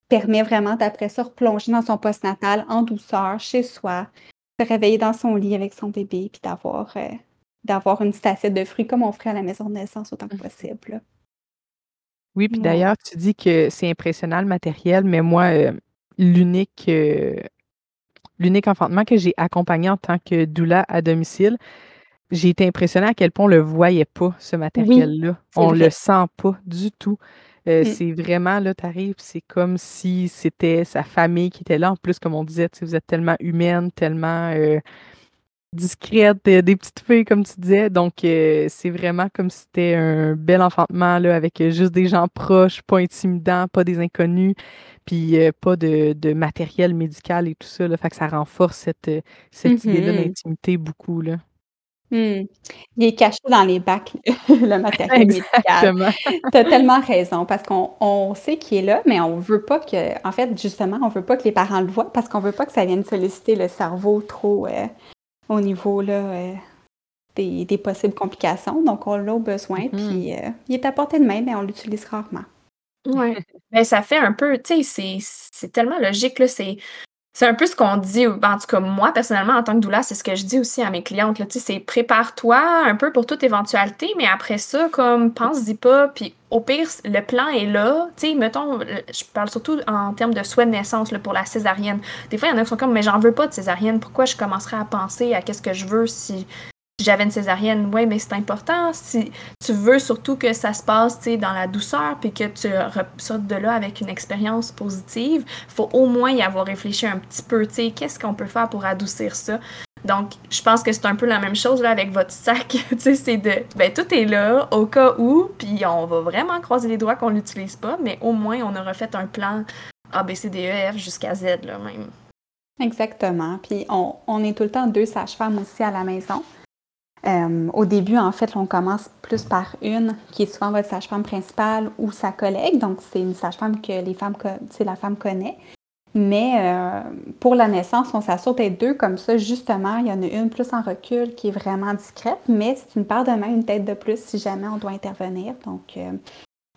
permet vraiment d'après ça replonger dans son poste natal en douceur, chez soi, se réveiller dans son lit avec son bébé, puis d'avoir euh, d'avoir une petite assiette de fruits comme on ferait à la maison de naissance autant que mmh. possible. Oui, puis d'ailleurs, tu dis que c'est impressionnant le matériel, mais moi, euh, l'unique l'unique enfantement que j'ai accompagné en tant que doula à domicile, j'ai été impressionnée à quel point on le voyait pas, ce matériel-là. On le sent pas du tout. Euh, mmh. C'est vraiment, là, tu arrives, c'est comme si c'était sa famille qui était là. En plus, comme on disait, vous êtes tellement humaine, tellement discrète, des petites filles, comme tu disais. Donc, euh, c'est vraiment comme si c'était un bel enfantement là, avec juste des gens proches, pas intimidants, pas des inconnus, puis euh, pas de, matériel médical et tout ça. Là, fait que ça renforce cette, cette idée-là mm-hmm. d'intimité beaucoup. Là. Hmm. Il est caché dans les bacs, le matériel médical. Tu as tellement raison, parce qu'on sait qu'il est là, mais on veut pas que, en fait, justement, on veut pas que les parents le voient, parce qu'on veut pas que ça vienne solliciter le cerveau trop, euh, au niveau là, euh, des, possibles complications. Donc, on l'a au besoin, mm-hmm. puis euh, il est à portée de main, mais on l'utilise rarement. Oui. mais ça fait un peu, tu sais, c'est tellement logique, là, c'est c'est un peu ce qu'on dit, en tout cas moi personnellement en tant que doula, c'est ce que je dis aussi à mes clientes. C'est prépare-toi un peu pour toute éventualité, mais après ça, comme pense-y pas, puis au pire, le plan est là. Tu sais, mettons, je parle surtout en termes de souhait de naissance pour la césarienne. Des fois, il y en a qui sont comme, mais j'en veux pas de césarienne. Pourquoi je commencerais à penser à qu'est-ce que je veux si j'avais une césarienne, oui, mais c'est important. Si tu veux surtout que ça se passe dans la douceur puis que tu ressortes de là avec une expérience positive, faut au moins y avoir réfléchi un petit peu. Qu'est-ce qu'on peut faire pour adoucir ça? Donc, je pense que c'est un peu la même chose là, avec votre sac. c'est de, ben, tout est là au cas où, puis on va vraiment croiser les doigts qu'on l'utilise pas, mais au moins on aura fait un plan A, B, C, D, E, F jusqu'à Z, là, même. Exactement. Puis on, on est tout le temps deux sages-femmes aussi à la maison. Euh, au début, en fait, on commence plus par une qui est souvent votre sage-femme principale ou sa collègue. Donc, c'est une sage-femme que les femmes, la femme connaît. Mais euh, pour la naissance, on s'assure d'être deux comme ça. Justement, il y en a une plus en recul qui est vraiment discrète, mais c'est une paire de main, une tête de plus si jamais on doit intervenir. Donc, euh,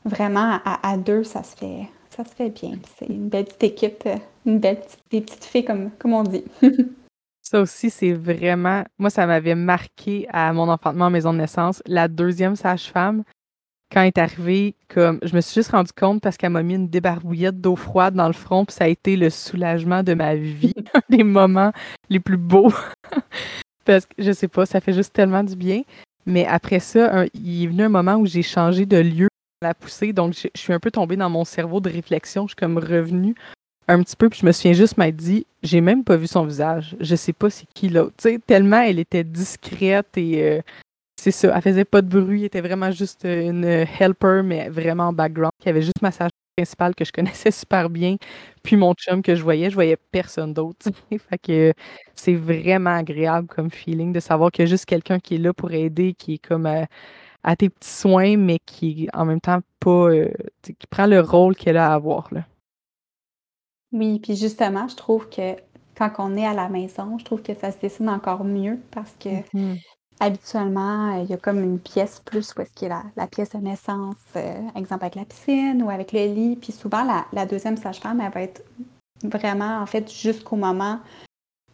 vraiment, à, deux, ça se fait, ça se fait bien. C'est une belle petite équipe, une belle petite, des petites filles comme, comme on dit. Ça aussi, c'est vraiment. Moi, ça m'avait marqué à mon enfantement en maison de naissance. La deuxième sage-femme, quand elle est arrivée, comme je me suis juste rendu compte parce qu'elle m'a mis une débarbouillette d'eau froide dans le front, puis ça a été le soulagement de ma vie, un des moments les plus beaux. parce que je sais pas, ça fait juste tellement du bien. Mais après ça, il est venu un moment où j'ai changé de lieu la poussée, donc je, suis un peu tombée dans mon cerveau de réflexion. Je suis comme revenue un petit peu, puis je me souviens juste m'être dit, j'ai même pas vu son visage. Je sais pas c'est qui l'autre. Tellement elle était discrète et euh, c'est ça, elle faisait pas de bruit, elle était vraiment juste une helper, mais vraiment en background, qui avait juste ma sage principale que je connaissais super bien, puis mon chum que je voyais, je voyais personne d'autre. fait que c'est vraiment agréable comme feeling de savoir qu'il y a juste quelqu'un qui est là pour aider, qui est comme à, tes petits soins, mais qui en même temps pas, euh, qui prend le rôle qu'elle a à avoir. Là. Oui, puis justement, je trouve que quand on est à la maison, je trouve que ça se dessine encore mieux parce que mm-hmm. habituellement, il y a comme une pièce plus où est-ce qu'il y a la, pièce de naissance, euh, exemple avec la piscine ou avec le lit. Puis souvent, la, deuxième sage-femme, elle va être vraiment, en fait, jusqu'au moment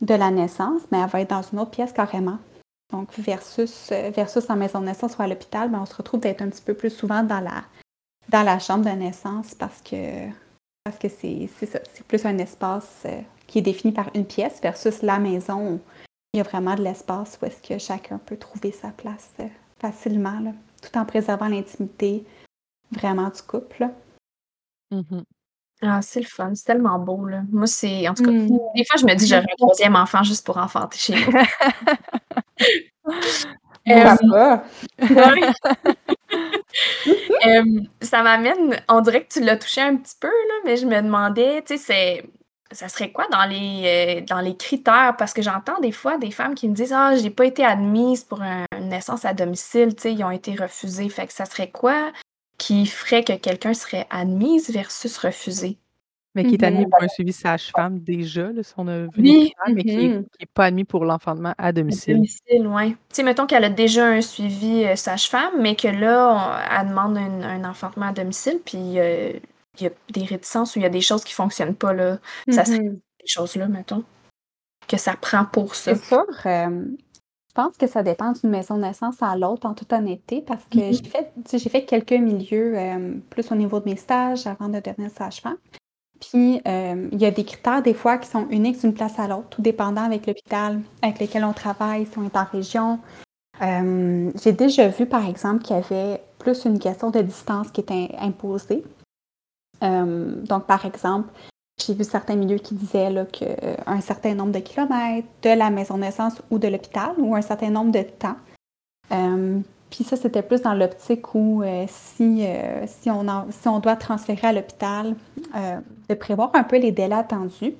de la naissance, mais elle va être dans une autre pièce carrément. Donc, versus, euh, versus en maison de naissance ou à l'hôpital, ben, on se retrouve d'être un petit peu plus souvent dans la, dans la chambre de naissance parce que parce que c'est plus un espace euh, qui est défini par une pièce versus la maison où il y a vraiment de l'espace où est-ce que chacun peut trouver sa place euh, facilement, tout en préservant l'intimité vraiment du couple. Mm-hmm. Ah, c'est le fun, c'est tellement beau. Là. Moi, c'est. En tout cas, mm. des fois, je me dis j'aurais un troisième enfant juste pour enfanter chez nous. euh, ça m'amène, on dirait que tu l'as touché un petit peu, mais je me demandais, tu sais, ça serait quoi dans les, euh, dans les critères? Parce que j'entends des fois des femmes qui me disent Ah, j'ai pas été admise pour une naissance à domicile, tu sais, ils ont été refusés. Fait que ça serait quoi qui ferait que quelqu'un serait admise versus refusé? Mais qui est admis mhm. pour un suivi sage-femme déjà, là, si on a vu oui. mais qui n'est mhm. pas admis pour l'enfantement à domicile. À domicile, oui. Tu sais, mettons qu'elle a déjà un suivi euh, sage-femme, mais que là, elle demande un, enfantement à domicile, puis euh, il y a des réticences ou il y a des choses qui ne fonctionnent pas, là. Ça serait mhm. des choses-là, mettons, que ça prend pour ça. C'est sûr. Euh, je pense que ça dépend d'une maison de naissance à l'autre, en toute honnêteté, parce que j'ai fait, j'ai fait quelques milieux, plus au niveau de mes stages avant de devenir sage-femme. Puis, euh, il y a des critères des fois qui sont uniques d'une place à l'autre, tout dépendant avec l'hôpital avec lequel on travaille, si on est en région. Euh, j'ai déjà vu, par exemple, qu'il y avait plus une question de distance qui était imposée. Euh, donc, par exemple, j'ai vu certains milieux qui disaient qu'un certain nombre de kilomètres de la maison de naissance ou de l'hôpital ou un certain nombre de temps. Puis ça, c'était plus dans l'optique où euh, si, euh, si, on si on doit transférer à l'hôpital, euh, de prévoir un peu les délais attendus.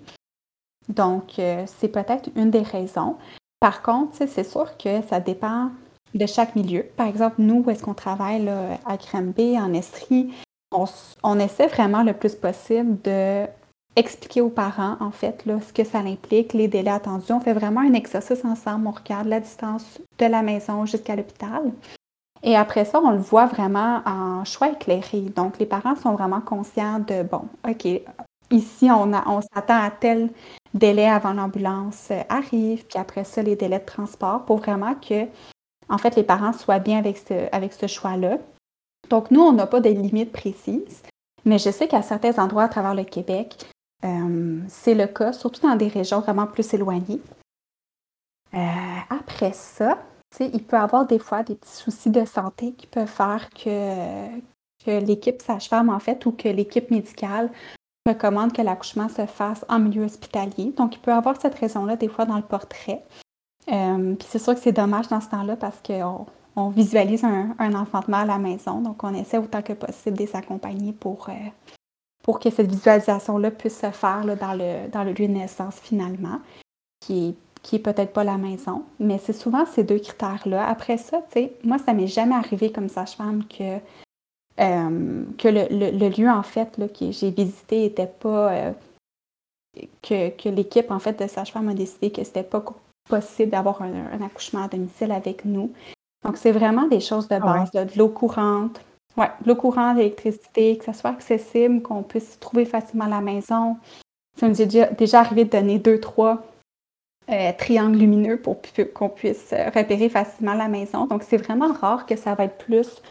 Donc, c'est peut-être une des raisons. Par contre, c'est sûr que ça dépend de chaque milieu. Par exemple, nous, où est-ce qu'on travaille à Granby, en Estrie, on, on, essaie vraiment le plus possible de expliquer aux parents, en fait, là, ce que ça implique, les délais attendus. On fait vraiment un exercice ensemble. On regarde la distance de la maison jusqu'à l'hôpital. Et après ça, on le voit vraiment en choix éclairé. Donc, les parents sont vraiment conscients de, bon, OK, ici, on, on s'attend à tel délai avant l'ambulance euh, arrive, puis après ça, les délais de transport pour vraiment que, en fait, les parents soient bien avec ce, avec ce choix-là. Donc, nous, on n'a pas de limites précises, mais je sais qu'à certains endroits à travers le Québec, euh, c'est le cas, surtout dans des régions vraiment plus éloignées. Euh, après ça, il peut y avoir des fois des petits soucis de santé qui peuvent faire que, l'équipe sage-femme, en fait, ou que l'équipe médicale recommande que l'accouchement se fasse en milieu hospitalier. Donc, il peut y avoir cette raison-là des fois dans le portrait. Euh, puis c'est sûr que c'est dommage dans ce temps-là parce qu'on on visualise un, enfantement à la maison. Donc, on essaie autant que possible de les accompagner pour, pour que cette visualisation-là puisse se faire dans, le, dans le lieu de naissance finalement, qui est qui est peut-être pas la maison. Mais c'est souvent ces deux critères-là. Après ça, tu sais, moi, ça m'est jamais arrivé comme sage-femme que, euh, que le, lieu, en fait, là, que j'ai visité était pas. Euh, que, l'équipe, en fait, de sage-femme a décidé que c'était pas possible d'avoir un, accouchement à domicile avec nous. Donc, c'est vraiment des choses de ah base, de l'eau courante. De l'eau courante, l'électricité, que ça soit accessible, qu'on puisse trouver facilement la maison. Ça nous est déjà, arrivé de donner deux, trois euh, triangle lumineux pour qu'on puisse euh, repérer facilement la maison. Donc, c'est vraiment rare que ça va être plus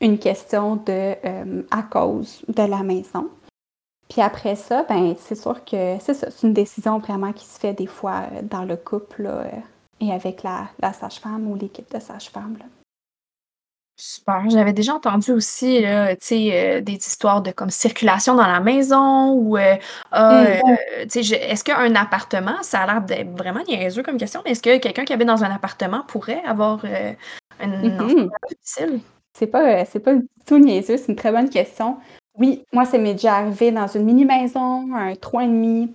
une question de euh, à cause de la maison. Puis après ça, ben c'est sûr que c'est ça, c'est une décision vraiment qui se fait des fois dans le couple et avec la, la sage-femme ou l'équipe de sage-femme. Super. J'avais déjà entendu aussi là, euh, des histoires de comme circulation dans la maison ou euh, ah, Mmh. euh, tu sais, est-ce qu'un appartement, ça a l'air d'être vraiment niaiseux comme question, mais est-ce que quelqu'un qui habite dans un appartement pourrait avoir euh, un enfant Mhm. à domicile? C'est pas, euh, c'est pas du tout niaiseux, c'est une très bonne question. Oui, moi, ça m'est déjà arrivé dans une mini-maison, un 3,5.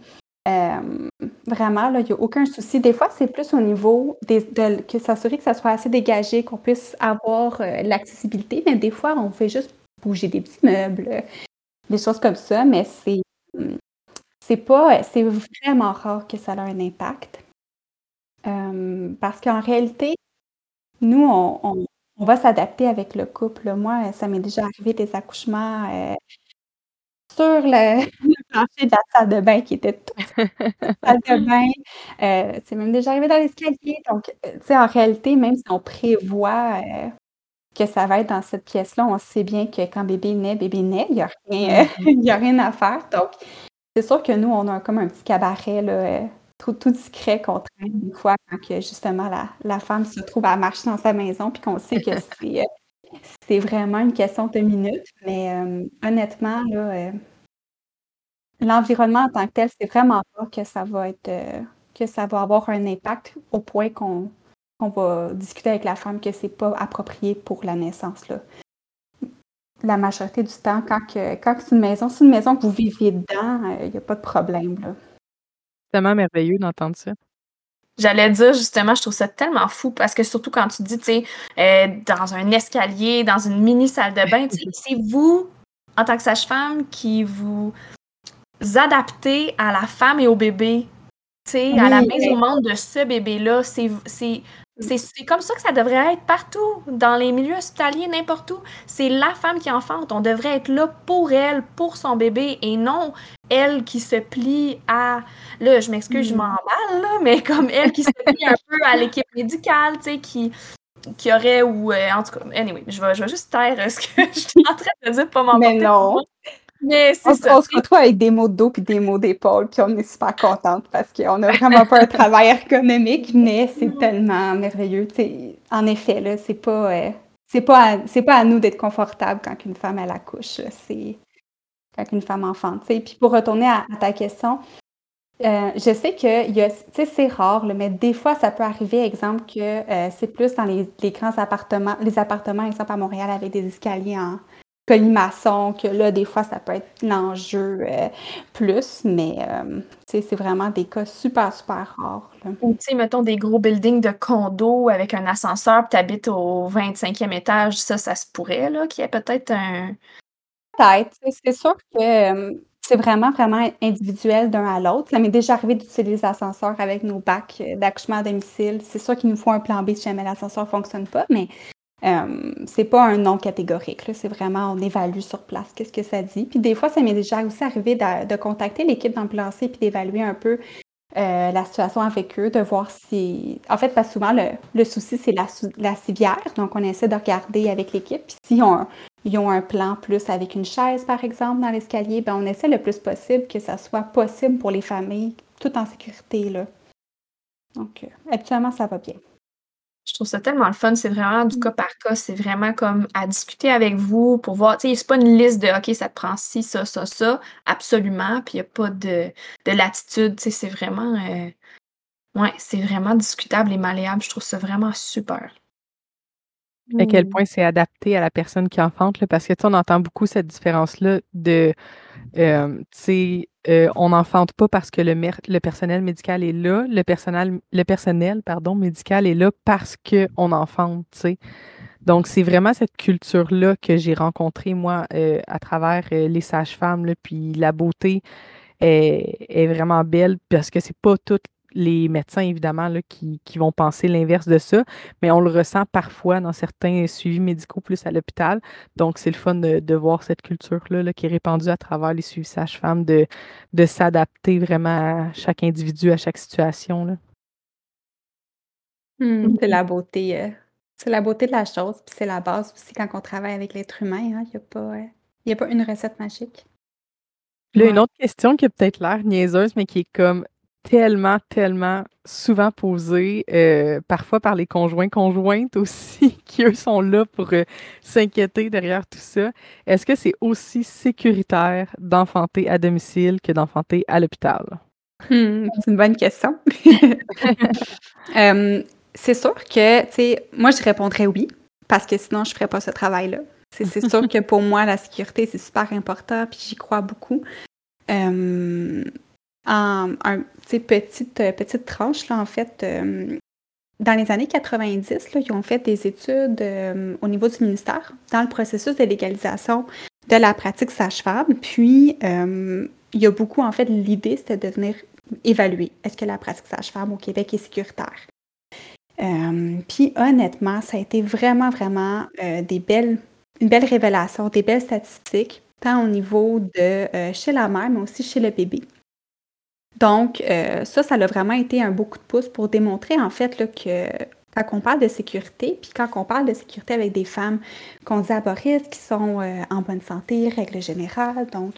Euh, vraiment, il n'y a aucun souci. Des fois, c'est plus au niveau des, de, que s'assurer que ça soit assez dégagé, qu'on puisse avoir euh, l'accessibilité, mais des fois, on fait juste bouger des petits meubles, euh, des choses comme ça, mais c'est hum, pas c'est vraiment rare que ça ait un impact. Parce qu'en réalité, nous, on, on- va s'adapter avec le couple. Moi, ça m'est déjà arrivé des accouchements sur le plancher de la salle de bain qui était toute salle de bain. Euh, c'est même déjà arrivé dans l'escalier. Donc, euh, tu sais, en réalité, même si on prévoit euh, que ça va être dans cette pièce-là, on sait bien que quand bébé naît, bébé naît, il n'y a, rien, euh, y a rien à faire. Donc, c'est sûr que nous, on a comme un petit cabaret là, tout, tout discret qu'on traîne des fois quand que, justement la, la femme se trouve à marcher dans sa maison puis qu'on sait que c'est c'est vraiment une question de minutes. Mais honnêtement, là, l'environnement en tant que tel, c'est vraiment pas que ça va être euh, que ça va avoir un impact au point qu'on qu'on va discuter avec la femme que c'est pas approprié pour la naissance. Là. La majorité du temps, quand, que, quand c'est une maison, c'est une maison que vous viviez dedans, il n'y a pas de problème. Là. C'est tellement merveilleux d'entendre ça. J'allais dire justement, je trouve ça tellement fou parce que surtout quand tu dis, tu sais, euh, dans un escalier, dans une mini salle de bain, c'est vous, en tant que sage-femme, qui vous adaptez à la femme et au bébé, à la mise au monde de ce bébé-là. C'est comme ça que ça devrait être partout, dans les milieux hospitaliers, n'importe où. C'est la femme qui enfante. On devrait être là pour elle, pour son bébé, et non elle qui se plie à. Là, je m'excuse, je Mm. m'emballe, là, mais comme elle qui se plie un peu à l'équipe médicale, tu sais, qui, qui aurait ou. euh, en tout cas, anyway, je vais, je vais juste taire ce que je suis en train de dire, pas m'emporter. Mais non. Mais On, ça. on se retrouve avec des mots de dos puis des mots d'épaule, puis on est super contente parce qu'on n'a vraiment pas un travail ergonomique, mais c'est tellement merveilleux. En effet, là, c'est pas, euh, c'est pas, à, pas à nous d'être confortable quand une femme elle accouche. C'est quand une femme enfante. Puis pour retourner à, à ta question, euh, je sais que c'est rare, là, mais des fois, ça peut arriver, exemple, que euh, c'est plus dans les, les grands appartements, les appartements, exemple, à Montréal, avec des escaliers en colimaçon, que là, des fois, ça peut être l'enjeu euh, plus, mais euh, c'est vraiment des cas super, super rares. là. Ou, tu sais, mettons des gros buildings de condos avec un ascenseur, puis tu habites au 25e étage, ça, ça se pourrait, là, qu'il y ait peut-être un. Peut-être. C'est sûr que euh, c'est vraiment, vraiment individuel d'un à l'autre. Ça m'est déjà arrivé d'utiliser l'ascenseur avec nos bacs d'accouchement à domicile. C'est sûr qu'il nous faut un plan B si jamais l'ascenseur ne fonctionne pas, mais euh, c'est pas un non catégorique. C'est vraiment, on évalue sur place qu'est-ce que ça dit. Puis des fois, ça m'est déjà aussi arrivé de, de contacter l'équipe d'ambulanciers puis d'évaluer un peu euh, la situation avec eux, de voir si. En fait, parce que souvent, le, le souci, c'est la, la civière. Donc, on essaie de regarder avec l'équipe. Puis, s'ils ont, un- ils ont un plan plus avec une chaise, par exemple, dans l'escalier, ben, on essaie le plus possible que ça soit possible pour les familles, tout en sécurité. Là. Donc, euh, habituellement, ça va bien. Je trouve ça tellement le fun. C'est vraiment du cas par cas. C'est vraiment comme à discuter avec vous pour voir. Tu sais, c'est pas une liste de OK, ça te prend ci, ça, ça, ça. Absolument. Puis il n'y a pas de, de latitude. Tu sais, c'est vraiment. euh, Ouais, c'est vraiment discutable et malléable. Je trouve ça vraiment super. À quel Mm. point c'est adapté à la personne qui enfante, là, parce que tu sais, on entend beaucoup cette différence-là de, euh, tu sais, euh, on n'enfante pas parce que le, personnel médical est là, le personnel, le personnel, pardon, médical est là parce qu'on enfante. Donc, c'est vraiment cette culture-là que j'ai rencontrée, moi, euh, à travers euh, les sages-femmes, puis la beauté est, vraiment belle parce que c'est pas tous les médecins, évidemment, là, qui, qui vont penser l'inverse de ça, mais on le ressent parfois dans certains suivis médicaux plus à l'hôpital. Donc, c'est le fun de, de voir cette culture-là là, qui est répandue à travers les suivis sages-femmes, de, de s'adapter vraiment à chaque individu, à chaque situation. Là. Hmm, c'est la beauté. euh, c'est la beauté de la chose, puis c'est la base aussi quand on travaille avec l'être humain. Il n'y a, pas, euh, y a pas une recette magique. Là, une autre question qui a peut-être l'air niaiseuse, mais qui est comme tellement, tellement souvent posée, euh, parfois par les conjoints, conjointes aussi, qui eux sont là pour euh, s'inquiéter derrière tout ça. Est-ce que c'est aussi sécuritaire d'enfanter à domicile que d'enfanter à l'hôpital? Mmh, c'est une bonne question. c'est sûr que, tu sais, moi, je répondrais oui, parce que sinon, je ne ferais pas ce travail-là. C'est sûr que pour moi, la sécurité, c'est super important, puis j'y crois beaucoup. Euh, en petite, euh, petite tranche, là, en fait, euh, dans les années 90, là, ils ont fait des études au niveau du ministère dans le processus de légalisation de la pratique sage-femme. Puis, il y a beaucoup, en fait, l'idée, c'était de venir évaluer est-ce que la pratique sage-femme au Québec est sécuritaire. puis, honnêtement, ça a été vraiment, vraiment des belles une belle révélation, des belles statistiques, tant au niveau de euh, chez la mère, mais aussi chez le bébé. Donc, euh, ça, ça a vraiment été un beau coup de pouce pour démontrer, en fait, là, que quand on parle de sécurité, puis quand on parle de sécurité avec des femmes qu'on dit qui sont euh, en bonne santé, règle générale, donc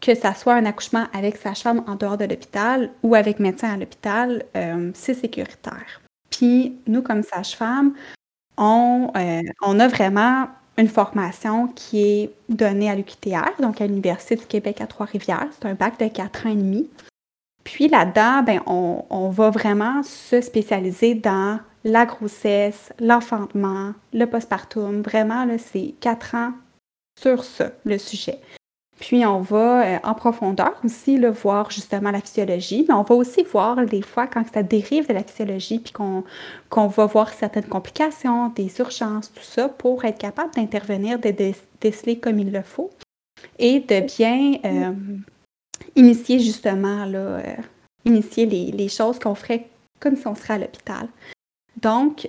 que ça soit un accouchement avec sa femme en dehors de l'hôpital ou avec médecin à l'hôpital, c'est sécuritaire. Puis, nous, comme sage-femme, euh, on, a vraiment une formation qui est donnée à l'UQTR, donc à l'Université du Québec à Trois-Rivières. C'est un bac de quatre ans et demi. Puis là-dedans, ben, on, va vraiment se spécialiser dans la grossesse, l'enfantement, le postpartum. Vraiment, c'est quatre ans sur ça, le sujet. Puis on va euh, en profondeur aussi le voir justement la physiologie, mais on va aussi voir des fois quand ça dérive de la physiologie, puis qu'on va voir certaines complications, des urgences, tout ça, pour être capable d'intervenir, de déceler comme il le faut et de bien euh, initier justement, là, euh, initier les, les choses qu'on ferait comme si on serait à l'hôpital. Donc,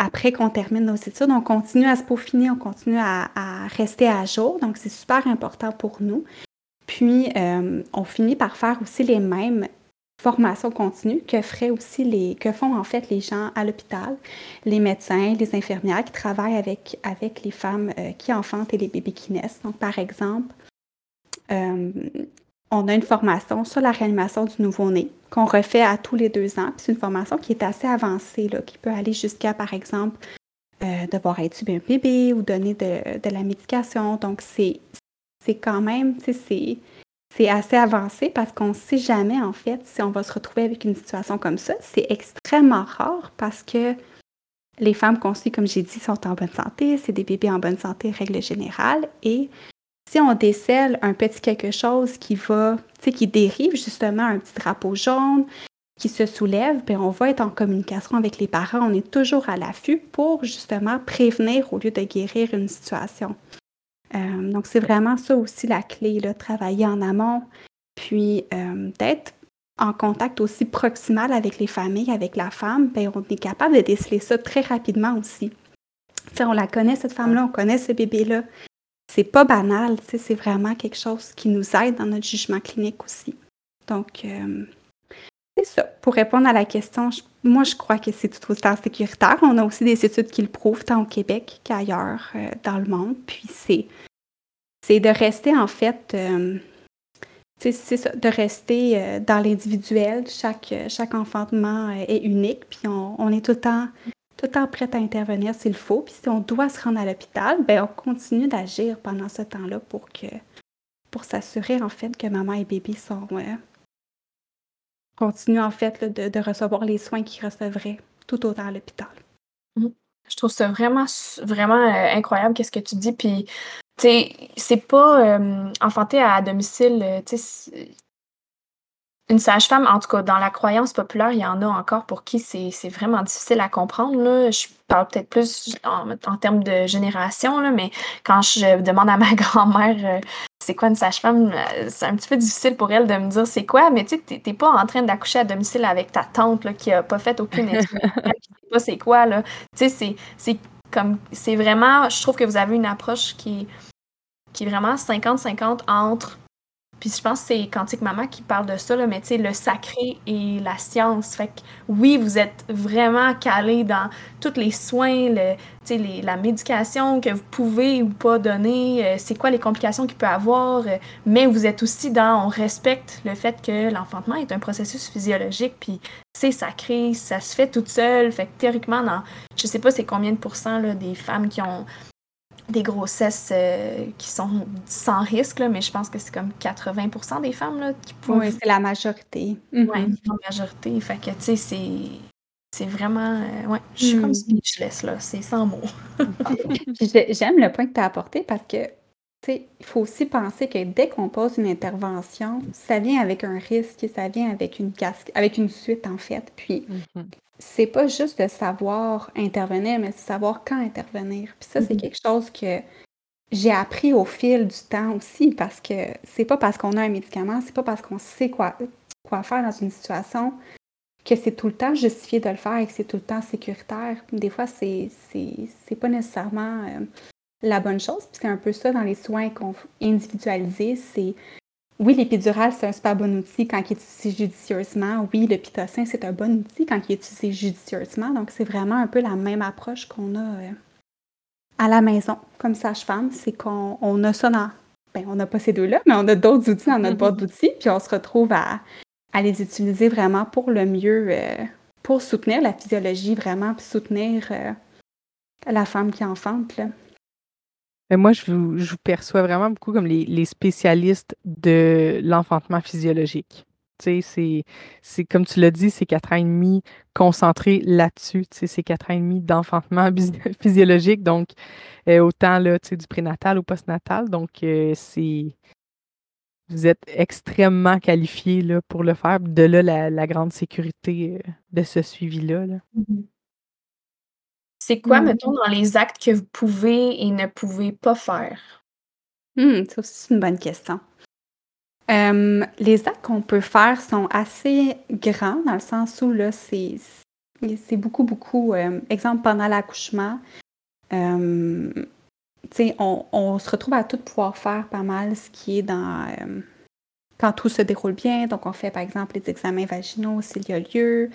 après qu'on termine nos études, on continue à se peaufiner, on continue à, rester à jour. Donc, c'est super important pour nous. Puis, euh, on finit par faire aussi les mêmes formations continues que feraient aussi les, que font en fait les gens à l'hôpital, les médecins, les infirmières qui travaillent avec, avec les femmes euh, qui enfantent et les bébés qui naissent. Donc, par exemple, euh, on a une formation sur la réanimation du nouveau-né qu'on refait à tous les deux ans. C'est une formation qui est assez avancée, qui peut aller jusqu'à, par exemple, euh, devoir étudier un bébé ou donner de, la médication. Donc, c'est, quand même, c'est assez avancé parce qu'on ne sait jamais, en fait, si on va se retrouver avec une situation comme ça. C'est extrêmement rare parce que les femmes conçues, comme j'ai dit, sont en bonne santé. C'est des bébés en bonne santé, règle générale. Et si on décèle un petit quelque chose qui va, qui dérive justement un petit drapeau jaune, qui se soulève, bien, on va être en communication avec les parents. On est toujours à l'affût pour justement prévenir au lieu de guérir une situation. Euh, donc, c'est vraiment ça aussi la clé, là, travailler en amont, puis euh, d'être en contact aussi proximal avec les familles, avec la femme, bien, on est capable de déceler ça très rapidement aussi. on la connaît, cette femme-là, on connaît ce bébé-là c'est pas banal, c'est vraiment quelque chose qui nous aide dans notre jugement clinique aussi. Donc, euh, c'est ça. Pour répondre à la question, moi, je crois que c'est tout autant sécuritaire. On a aussi des études qui le prouvent, tant au Québec qu'ailleurs euh, dans le monde. Puis, c'est, de rester, en fait, euh, c'est ça, de rester dans l'individuel. Chaque, chaque enfantement est unique, puis on, on est tout le temps tout le temps prête à intervenir s'il faut. Puis si on doit se rendre à l'hôpital, ben on continue d'agir pendant ce temps-là pour que pour s'assurer en fait que maman et bébé sont ouais, continuent en fait de, recevoir les soins qu'ils recevraient tout autant à l'hôpital. Mmh. Je trouve ça vraiment vraiment euh, incroyable qu'est-ce que tu dis puis c'est pas euh, enfanter à domicile euh, une sage-femme, en tout cas, dans la croyance populaire, il y en a encore pour qui c'est vraiment difficile à comprendre. Là. Je parle peut-être plus en, termes de génération, là, mais quand je demande à ma grand-mère euh, c'est quoi une sage-femme, euh, c'est un petit peu difficile pour elle de me dire c'est quoi, mais tu sais, t'es pas en train d'accoucher à domicile avec ta tante là, qui a pas fait aucune étude, qui sait pas c'est quoi. Là. Tu sais, c'est comme, c'est vraiment, je trouve que vous avez une approche qui, qui est vraiment 50-50 entre Puis je pense que c'est Quantique Maman qui parle de ça, là, mais tu sais, le sacré et la science. Fait que oui, vous êtes vraiment calé dans tous les soins, le, les, la médication que vous pouvez ou pas donner, euh, c'est quoi les complications qu'il peut avoir, euh, mais vous êtes aussi dans, on respecte le fait que l'enfantement est un processus physiologique, puis c'est sacré, ça se fait toute seule. Fait que théoriquement, dans, je sais pas c'est combien de pourcents là, des femmes qui ont des grossesses euh, qui sont sans risque, là, mais je pense que c'est comme 80% des femmes là, qui peuvent. Oui, c'est la majorité. Oui, mhm. la majorité. Fait que, tu sais, c'est. C'est vraiment. Euh, ouais, je suis comme mhm. speechless, là. C'est sans mots. J'aime le point que tu as apporté parce que, tu sais, il faut aussi penser que dès qu'on pose une intervention, ça vient avec un risque, ça vient avec une casque, avec une suite, en fait. Puis, mhm c'est pas juste de savoir intervenir, mais c'est savoir quand intervenir. Puis ça, c'est mm-hmm. quelque chose que j'ai appris au fil du temps aussi, parce que c'est pas parce qu'on a un médicament, c'est pas parce qu'on sait quoi, quoi faire dans une situation que c'est tout le temps justifié de le faire et que c'est tout le temps sécuritaire. Des fois, c'est, c'est, pas nécessairement euh, la bonne chose. Puis c'est un peu ça dans les soins individualisés, c'est oui, l'épidural, c'est un super bon outil quand il est utilisé judicieusement. Oui, le pitocin, c'est un bon outil quand il est utilisé judicieusement. Donc, c'est vraiment un peu la même approche qu'on a euh, à la maison comme sage-femme. C'est qu'on a ça dans. Ben, on n'a pas ces deux-là, mais on a d'autres outils dans notre boîte d'outils, puis on se retrouve à, les utiliser vraiment pour le mieux, euh, pour soutenir la physiologie vraiment, puis soutenir euh, la femme qui enfante. Là moi, je vous, perçois vraiment beaucoup comme les, spécialistes de l'enfantement physiologique. C'est comme tu l'as dit, c'est quatre ans et demi concentrés là-dessus. C'est quatre ans et demi d'enfantement physiologique, donc euh, autant là, du prénatal au postnatal. Donc, euh, c'est vous êtes extrêmement qualifié là, pour le faire. De là, la, grande sécurité euh, de ce suivi-là. Là. Mmh c'est quoi, mmh. mettons, dans les actes que vous pouvez et ne pouvez pas faire? Mmh, ça aussi, c'est une bonne question. les actes qu'on peut faire sont assez grands, dans le sens où là, c'est, c'est beaucoup, beaucoup. exemple, pendant l'accouchement, on, on, se retrouve à tout pouvoir faire pas mal ce qui est dans. quand tout se déroule bien, donc on fait par exemple les examens vaginaux s'il y a lieu,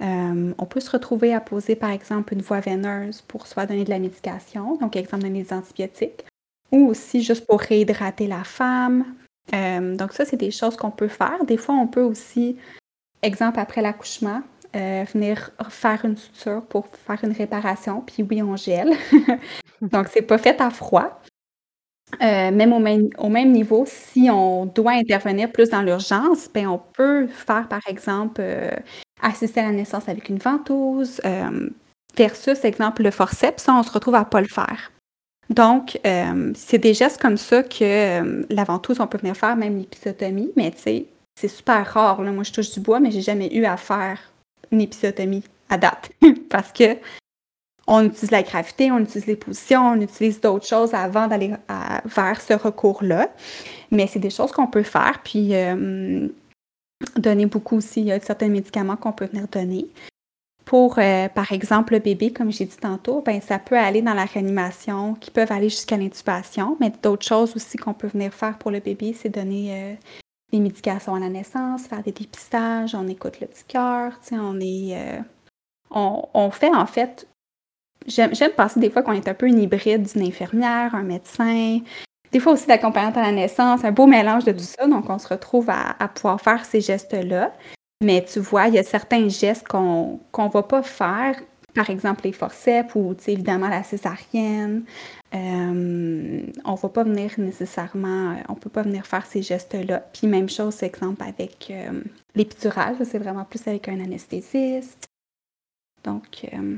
euh, on peut se retrouver à poser, par exemple, une voie veineuse pour soit donner de la médication, donc exemple donner des antibiotiques, ou aussi juste pour réhydrater la femme. Euh, donc ça, c'est des choses qu'on peut faire. Des fois, on peut aussi, exemple après l'accouchement, euh, venir faire une suture pour faire une réparation, puis oui, on gèle. donc c'est pas fait à froid. même au, même au même niveau, si on doit intervenir plus dans l'urgence, ben on peut faire par exemple assister à la naissance avec une ventouse, euh, versus, exemple, le forceps, ça, on se retrouve à ne pas le faire. Donc, euh, c'est des gestes comme ça que euh, la ventouse, on peut venir faire, même l'épisotomie, mais tu sais, c'est super rare. Moi, je touche du bois, mais j'ai jamais eu à faire une épisotomie à date. Parce que on utilise la gravité, on utilise les positions, on utilise d'autres choses avant d'aller vers ce recours-là. Mais c'est des choses qu'on peut faire. Puis, donner beaucoup aussi. Il y a certains médicaments qu'on peut venir donner. Pour, euh, par exemple, le bébé, comme j'ai dit tantôt, ben, ça peut aller dans la réanimation, qui peuvent aller jusqu'à l'intubation, mais d'autres choses aussi qu'on peut venir faire pour le bébé, c'est donner euh, des médications à la naissance, faire des dépistages, on écoute le petit cœur, on est... Euh, on, on, fait en fait... J'aime penser des fois qu'on est un peu une hybride d'une infirmière, un médecin, des fois aussi d'accompagnante à la naissance, un beau mélange de tout ça. Donc, on se retrouve à, pouvoir faire ces gestes-là. Mais tu vois, il y a certains gestes qu'on ne va pas faire, par exemple les forceps ou évidemment la césarienne. Euh, on va pas venir nécessairement, on peut pas venir faire ces gestes-là. Puis même chose, exemple avec euh, l'épidural, c'est vraiment plus avec un anesthésiste. Donc, euh,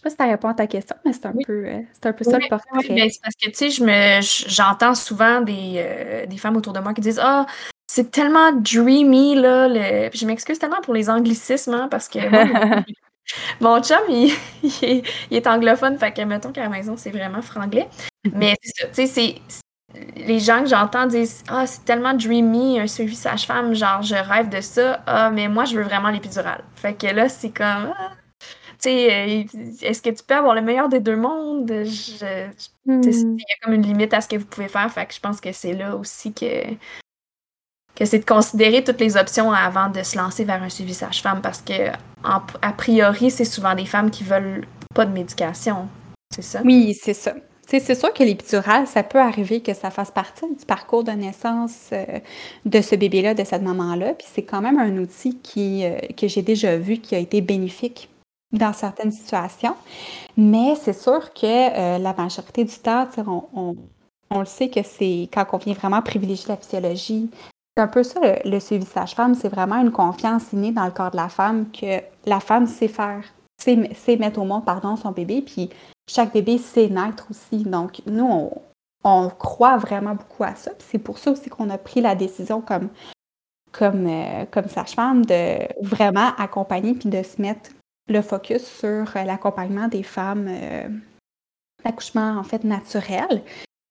je sais pas si ça répond à ta question, mais c'est un, peu, euh, un peu ça le portrait. Oui, ben, c'est parce que, tu sais, j'entends souvent des, euh, des femmes autour de moi qui disent Ah, c'est tellement dreamy, là. Le... je m'excuse tellement pour les anglicismes, hein, parce que mon chum, il, est, anglophone, fait que, mettons qu'à la maison, c'est vraiment franglais. Mais tu sais, c'est. Les gens que j'entends disent Ah, c'est tellement dreamy, un suivi sage-femme, genre, je rêve de ça. Ah, mais moi, je veux vraiment l'épidurale. Fait que là, c'est comme. Ah, sais, est-ce que tu peux avoir le meilleur des deux mondes? Je, hmm. Il y a comme une limite à ce que vous pouvez faire. Fait que je pense que c'est là aussi que, que c'est de considérer toutes les options avant de se lancer vers un suivi sage-femme parce que, a priori, c'est souvent des femmes qui veulent pas de médication. C'est ça? Oui, c'est ça. C'est sûr que l'épidural, ça peut arriver que ça fasse partie du parcours de naissance euh, de ce bébé-là, de cette maman-là. Puis c'est quand même un outil qui, euh, que j'ai déjà vu qui a été bénéfique dans certaines situations. Mais c'est sûr que euh, la majorité du temps, on, on, le sait que c'est quand on vient vraiment privilégier la physiologie. C'est un peu ça, le, suivi sage-femme, c'est vraiment une confiance innée dans le corps de la femme que la femme sait faire, sait, sait mettre au monde pardon, son bébé, puis chaque bébé sait naître aussi. Donc, nous, on, croit vraiment beaucoup à ça. C'est pour ça aussi qu'on a pris la décision comme, comme, euh, comme sage-femme de vraiment accompagner puis de se mettre le focus sur euh, l'accompagnement des femmes, euh, l'accouchement en fait naturel.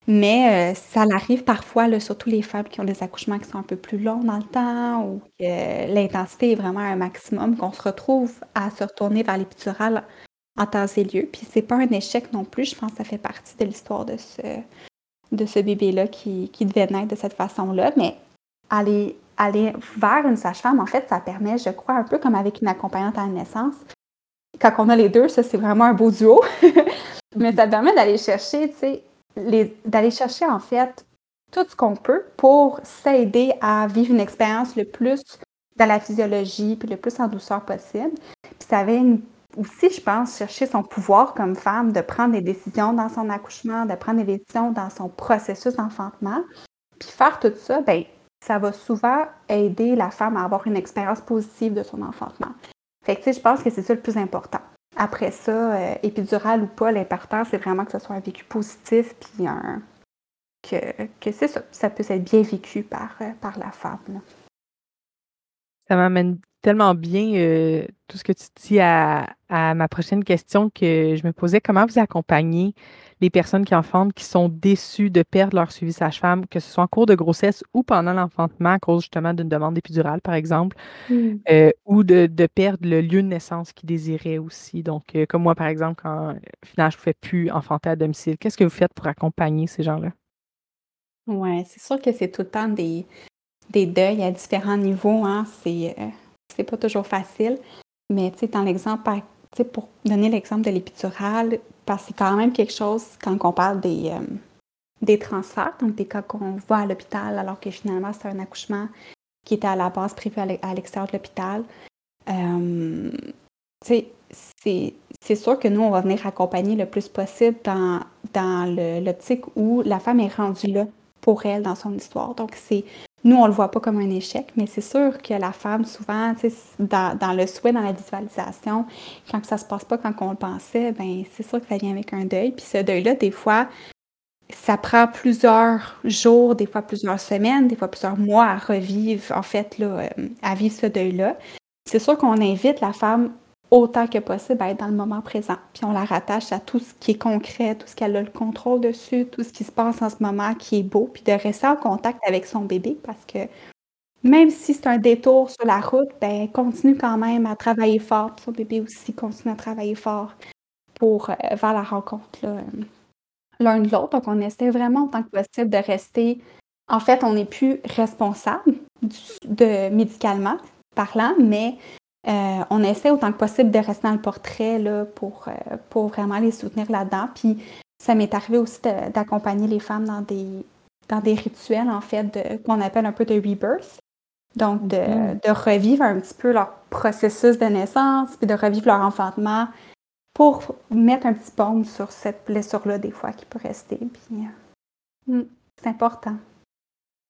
Mais ça arrive parfois, surtout les femmes qui ont des accouchements qui sont un peu plus longs dans le temps ou l'intensité est vraiment un maximum, qu'on se retrouve à se retourner vers l'épidural en temps et lieu. Puis c'est pas un échec non plus. Je pense que ça fait partie de l'histoire de ce, de ce bébé-là qui, qui, devait naître de cette façon-là. Mais aller, aller vers une sage-femme, en fait, ça permet, je crois, un peu comme avec une accompagnante à la naissance. Quand on a les deux, ça, c'est vraiment un beau duo. Mais ça permet d'aller chercher, tu sais, d'aller chercher, en fait, tout ce qu'on peut pour s'aider à vivre une expérience le plus dans la physiologie, puis le plus en douceur possible. Puis ça avait une aussi, je pense, chercher son pouvoir comme femme, de prendre des décisions dans son accouchement, de prendre des décisions dans son processus d'enfantement. Puis faire tout ça, ben, ça va souvent aider la femme à avoir une expérience positive de son enfantement. Tu sais, je pense que c'est ça le plus important. Après ça, euh, épidural ou pas, l'important, c'est vraiment que ce soit un vécu positif, puis un, que, que c'est ça, ça peut être bien vécu par, euh, par la femme. Ça m'amène tellement bien euh, tout ce que tu dis à, ma prochaine question que je me posais. Comment vous accompagnez les personnes qui enfantent qui sont déçues de perdre leur suivi sage-femme, que ce soit en cours de grossesse ou pendant l'enfantement à cause justement d'une demande épidurale, par exemple, mmh. euh, ou de, perdre le lieu de naissance qu'ils désiraient aussi? Donc, euh, comme moi, par exemple, quand finalement je ne pouvais plus enfanter à domicile, qu'est-ce que vous faites pour accompagner ces gens-là? Oui, c'est sûr que c'est tout le temps des, des deuils à différents niveaux. Hein. C'est c'est pas toujours facile. Mais tu sais, dans l'exemple, pour donner l'exemple de l'épidural, parce que c'est quand même quelque chose quand on parle des, euh, des transferts, donc des cas qu'on voit à l'hôpital alors que finalement c'est un accouchement qui était à la base prévu à l'extérieur de l'hôpital. Euh, c'est sûr que nous, on va venir accompagner le plus possible dans, dans l'optique où la femme est rendue là pour elle dans son histoire. Donc, c'est nous, on le voit pas comme un échec, mais c'est sûr que la femme, souvent, dans, dans le souhait, dans la visualisation, quand ça se passe pas quand on le pensait, ben c'est sûr que ça vient avec un deuil. Puis ce deuil-là, des fois, ça prend plusieurs jours, des fois plusieurs semaines, des fois plusieurs mois à revivre, en fait, là, euh, à vivre ce deuil-là. C'est sûr qu'on invite la femme autant que possible être dans le moment présent. Puis on la rattache à tout ce qui est concret, tout ce qu'elle a le contrôle dessus, tout ce qui se passe en ce moment qui est beau, puis de rester en contact avec son bébé parce que même si c'est un détour sur la route, ben continue quand même à travailler fort. Puis son bébé aussi continue à travailler fort pour euh, vers la rencontre euh, l'un de l'autre. Donc on essaie vraiment autant que possible de rester. En fait, on n'est plus responsable de médicalement parlant, mais euh, on essaie autant que possible de rester dans le portrait là, pour, euh, pour vraiment les soutenir là-dedans. Puis ça m'est arrivé aussi d'accompagner les femmes dans des, dans des rituels, en fait, qu'on appelle un peu de rebirth. Donc, de, mm. de, revivre un petit peu leur processus de naissance, puis de revivre leur enfantement pour mettre un petit baume sur cette blessure-là, des fois, qui peut rester. Puis, euh, mm, c'est important.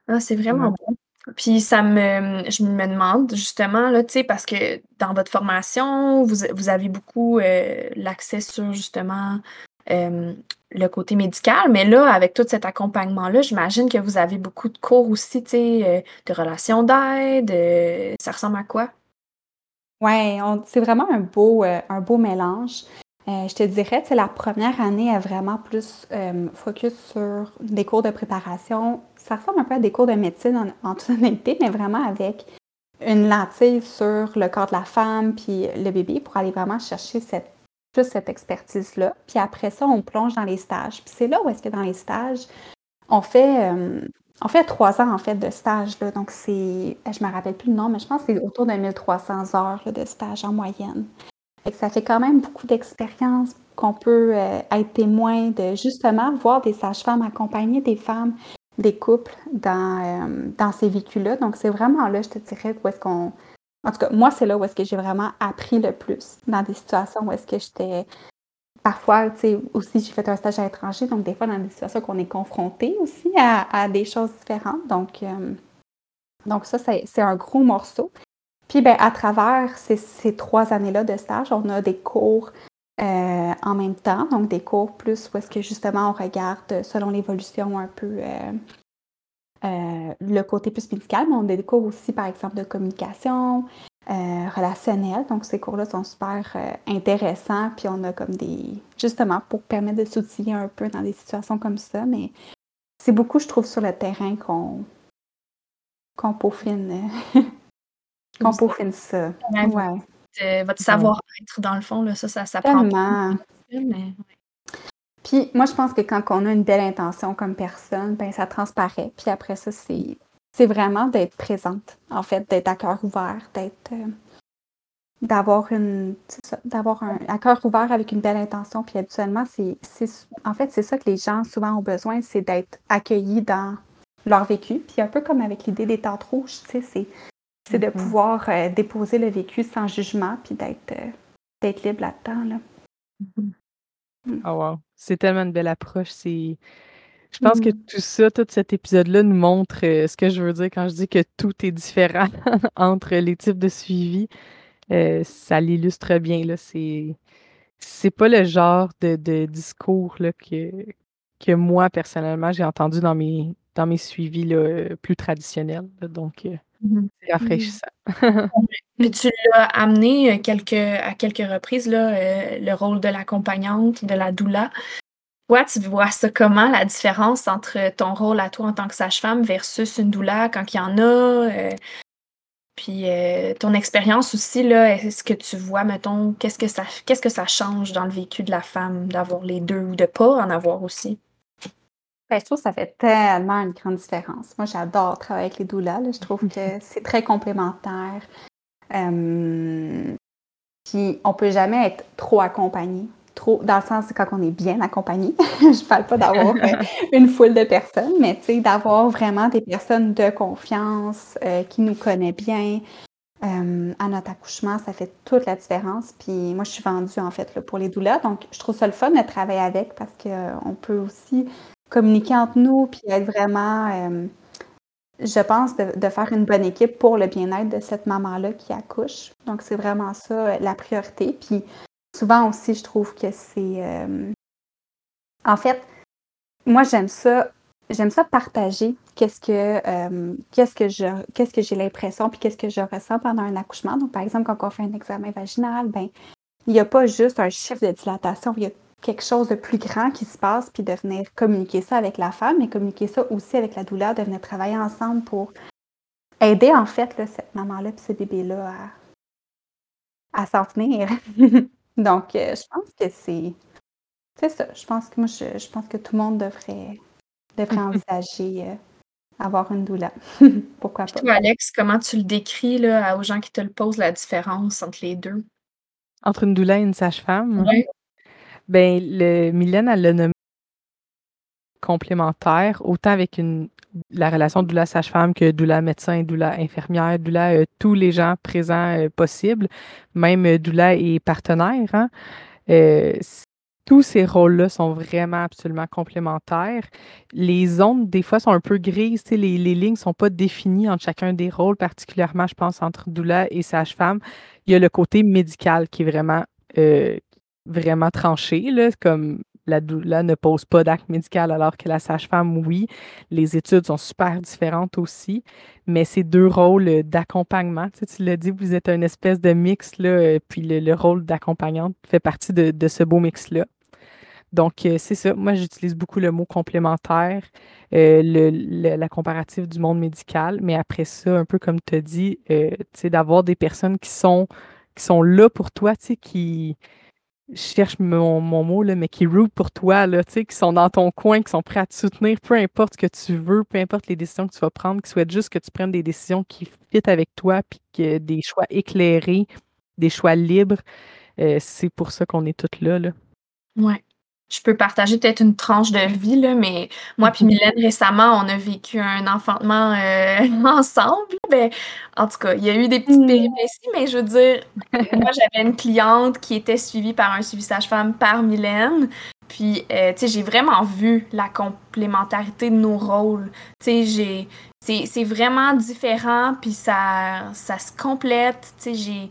Ah, c'est vraiment bon. Puis ça me je me demande justement là, tu sais, parce que dans votre formation, vous vous avez beaucoup, euh, l'accès sur justement, le côté médical, mais là, avec tout cet accompagnement-là, j'imagine que vous avez beaucoup de cours aussi, euh, de relations d'aide, euh, ça ressemble à quoi? Ouais, c'est vraiment un beau, un beau mélange. je te dirais, c'est la première année est vraiment plus, focus sur des cours de préparation ça ressemble un peu à des cours de médecine en, toute honnêteté, mais vraiment avec une lentille sur le corps de la femme puis le bébé pour aller vraiment chercher cette, cette expertise-là. Puis après ça, on plonge dans les stages. Puis c'est là où est-ce que dans les stages, on fait, euh, on fait trois ans en fait de stage. Là. Donc c'est, je me rappelle plus le nom, mais je pense que c'est autour de 1300 heures de stage en moyenne. Et ça fait quand même beaucoup d'expérience qu'on peut euh, être témoin de justement voir des sages-femmes accompagner des femmes des couples dans, euh, dans ces vécus-là. Donc, c'est vraiment là, je te dirais, où est-ce qu'on. En tout cas, moi, c'est là où est-ce que j'ai vraiment appris le plus, dans des situations où est-ce que j'étais. Parfois, tu sais, aussi, j'ai fait un stage à l'étranger, donc des fois, dans des situations qu'on est confronté aussi à, à, des choses différentes. Donc, euh, donc ça, c'est un gros morceau. Puis, ben, à travers ces, ces trois années-là de stage, on a des cours euh, en même temps, donc des cours plus où est-ce que justement on regarde selon l'évolution un peu euh, euh, le côté plus médical, mais on a des cours aussi par exemple de communication, relationnelle, donc ces cours-là sont super intéressants, puis on a comme des, justement pour permettre de s'outiller un peu dans des situations comme ça, mais c'est beaucoup je trouve sur le terrain qu'on qu'on peaufine, qu'on peaufine ça. Ouais. Euh, votre savoir-être, dans le fond, là, ça, ça, ça prend Puis moi, je pense que quand on a une belle intention comme personne, ben ça transparaît. Puis après ça, c'est, c'est vraiment d'être présente, en fait, d'être à cœur ouvert, d'être... Euh, d'avoir une d'avoir un à cœur ouvert avec une belle intention. Puis habituellement c'est, en fait c'est ça que les gens souvent ont besoin c'est d'être accueillis dans leur vécu. Puis un peu comme avec l'idée des tentes rouges tu sais c'est c'est de mm-hmm. pouvoir euh, déposer le vécu sans jugement puis d'être euh, libre là-dedans. Là. Mm. Oh wow. C'est tellement une belle approche. C'est. Je pense que mm. tout ça, tout cet épisode-là nous montre euh, ce que je veux dire quand je dis que tout est différent entre les types de suivi. ça l'illustre bien. Là. C'est, c'est pas le genre de, de discours là, que, que moi, personnellement, j'ai entendu dans mes, dans mes suivis là, plus traditionnels. Donc, Mmh c'est rafraîchissant. Mais tu l'as amené quelques, à quelques reprises, là, le rôle de l'accompagnante, de la doula. Toi, tu vois ça comment, la différence entre ton rôle à toi en tant que sage-femme versus une doula quand il y en a? puis ton expérience aussi, là, est-ce que tu vois, mettons, qu'est-ce que ça qu'est-ce que ça change dans le vécu de la femme d'avoir les deux ou de pas en avoir aussi? Ben, je trouve que ça fait tellement une grande différence. Moi, j'adore travailler avec les doulas. Je trouve que c'est très complémentaire. Euh, puis, on peut jamais être trop accompagné. Trop, dans le sens quand on est bien accompagné. je parle pas d'avoir euh, une foule de personnes, mais d'avoir vraiment des personnes de confiance euh, qui nous connaissent bien. à notre accouchement, ça fait toute la différence. Puis moi, je suis vendue en fait pour les doulas. Donc, je trouve ça le fun de travailler avec parce qu'on peut aussi communiquer entre nous, puis être vraiment, euh, je pense, de, faire une bonne équipe pour le bien-être de cette maman-là qui accouche. Donc, c'est vraiment ça euh, la priorité. Puis, souvent aussi, je trouve que c'est... Euh, en fait, moi, j'aime ça. J'aime ça partager qu'est-ce que qu'est-ce que je qu'est-ce que j'ai l'impression puis qu'est-ce que je ressens pendant un accouchement. Donc par exemple quand on fait un examen vaginal, ben il n'y a pas juste un chiffre de dilatation, il y a quelque chose de plus grand qui se passe, puis de venir communiquer ça avec la femme, mais communiquer ça aussi avec la douleur, de venir travailler ensemble pour aider en fait cette maman-là et ce bébé-là à, s'en tenir. Donc, euh, je pense que c'est. C'est ça. Je pense que moi, je, pense que tout le monde devrait, devrait envisager euh, avoir une douleur. Pourquoi pas? Toi, Alex, comment tu le décris là, aux gens qui te le posent, la différence entre les deux? Entre une doula et une sage-femme? Oui. Ben, le Mylène, elle l'a nommé complémentaire, autant avec une la relation doula sage-femme que doula médecin, doula infirmière, doula euh, tous les gens présents euh, possibles, même euh, doula et partenaire. Hein. tous ces rôles-là sont vraiment absolument complémentaires. Les zones, des fois, sont un peu grises. Les, les lignes ne sont pas définies entre chacun des rôles, particulièrement, je pense, entre doula et sage-femme. Il y a le côté médical qui est vraiment vraiment tranché, là, comme la doula ne pose pas d'acte médical alors que la sage-femme, oui. Les études sont super différentes aussi, mais c'est deux rôles d'accompagnement. Tu, l'as dit, vous êtes un espèce de mix, là, euh, puis le, rôle d'accompagnante fait partie de, ce beau mix-là. Donc, euh, c'est ça. Moi, j'utilise beaucoup le mot complémentaire, euh, le, le- la comparative du monde médical, mais après ça, un peu comme tu as dit, d'avoir des personnes qui sont, qui sont là pour toi, qui, je cherche mon, mot, là, mais qui root pour toi, là, qui sont dans ton coin, qui sont prêts à te soutenir, peu importe ce que tu veux, peu importe les décisions que tu vas prendre, qui souhaitent juste que tu prennes des décisions qui fit avec toi, puis que des choix éclairés, des choix libres. Euh, c'est pour ça qu'on est toutes là, là. Ouais. Je peux partager peut-être une tranche de vie, là, mais moi puis Mylène, récemment, on a vécu un enfantement euh, ensemble. Ben, en tout cas, il y a eu des petites Mm. péripéties, mais je veux dire, moi, j'avais une cliente qui était suivie par un suivi sage-femme par Mylène. Puis, euh, tu sais, j'ai vraiment vu la complémentarité de nos rôles. Tu sais, j'ai... C'est, c'est vraiment différent, puis ça, ça se complète. Tu sais, j'ai...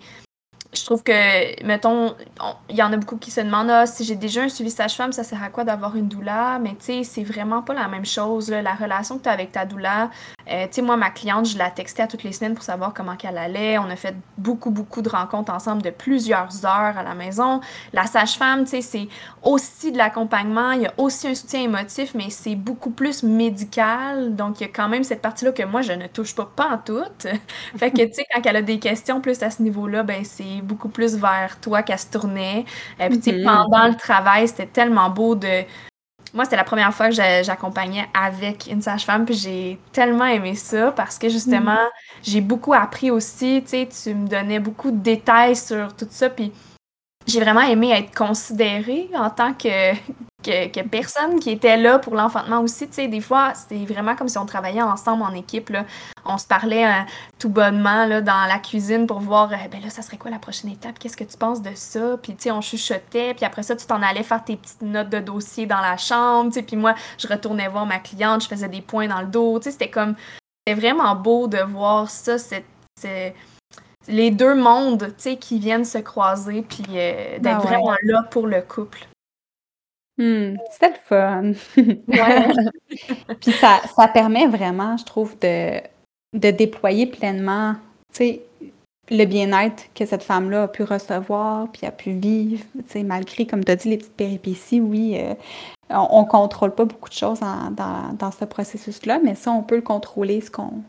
Je trouve que, mettons, on- il y en a beaucoup qui se demandent ah, si j'ai déjà un suivi sage-femme, ça sert à quoi d'avoir une doula? Mais tu sais, c'est vraiment pas la même chose. La relation que tu as avec ta doula, euh, tu sais, moi, ma cliente, je la textais à toutes les semaines pour savoir comment qu'elle allait. On a fait beaucoup, beaucoup de rencontres ensemble de plusieurs heures à la maison. La sage-femme, tu sais, c'est aussi de l'accompagnement. Il y a aussi un soutien émotif, mais c'est beaucoup plus médical. Donc, il y a quand même cette partie-là que moi, je ne touche pas, pas en tout. fait que, tu sais, quand elle a des questions plus à ce niveau-là, ben, c'est beaucoup plus vers toi qu'elle se tournait. Euh, puis, Mhm. pendant le travail, c'était tellement beau de. Moi, c'était la première fois que j'a- j'accompagnais avec une sage-femme, puis j'ai tellement aimé ça parce que justement, j'ai beaucoup appris aussi. Tu sais, tu me donnais beaucoup de détails sur tout ça, puis j'ai vraiment aimé être considérée en tant que, que, que personne qui était là pour l'enfantement aussi. Tu sais, des fois, c'était vraiment comme si on travaillait ensemble en équipe. Là. On se parlait euh, tout bonnement là, dans la cuisine pour voir, euh, ben là, ça serait quoi la prochaine étape? Qu'est-ce que tu penses de ça? Puis, tu sais, on chuchotait. Puis après ça, tu t'en allais faire tes petites notes de dossier dans la chambre. Tu sais, puis moi, je retournais voir ma cliente, je faisais des points dans le dos. Tu sais, c'était comme, c'était vraiment beau de voir ça, cette, cette- les deux mondes, tu sais, qui viennent se croiser, puis euh, d'être Ah ouais. vraiment là pour le couple. Hmm, C'était le fun. Puis ça, ça permet vraiment, je trouve, de, de déployer pleinement, tu sais, le bien-être que cette femme-là a pu recevoir, puis a pu vivre, tu sais, malgré, comme tu as dit, les petites péripéties, oui, euh, on, on contrôle pas beaucoup de choses en- dans, dans ce processus-là, mais ça, on peut le contrôler, ce qu'on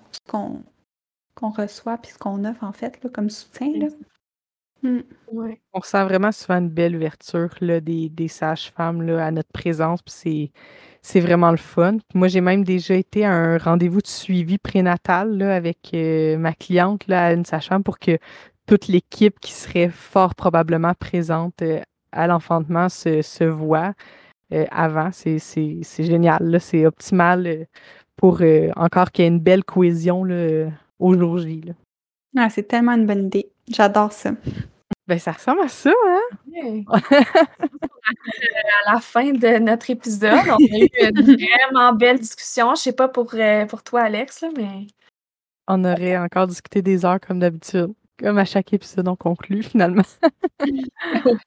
qu'on reçoit, puis ce qu'on offre, en fait, là, comme soutien, là. Ouais. On ressent vraiment souvent une belle ouverture là, des, des sages-femmes là, à notre présence, c'est, c'est vraiment le fun. Puis moi, j'ai même déjà été à un rendez-vous de suivi prénatal là, avec euh, ma cliente là, à une sage-femme pour que toute l'équipe qui serait fort probablement présente euh, à l'enfantement se, se voit euh, avant. C'est, c'est, c'est génial, là, c'est optimal pour euh, encore qu'il y ait une belle cohésion là, au jour J. là. Ah, c'est tellement une bonne idée. J'adore ça. Ben, ça ressemble à ça, hein? À la fin de notre épisode, on a eu une vraiment belle discussion. Je sais pas pour, euh, pour toi, Alex, là, mais On aurait encore discuté des heures comme d'habitude. Comme à chaque épisode, on conclut finalement.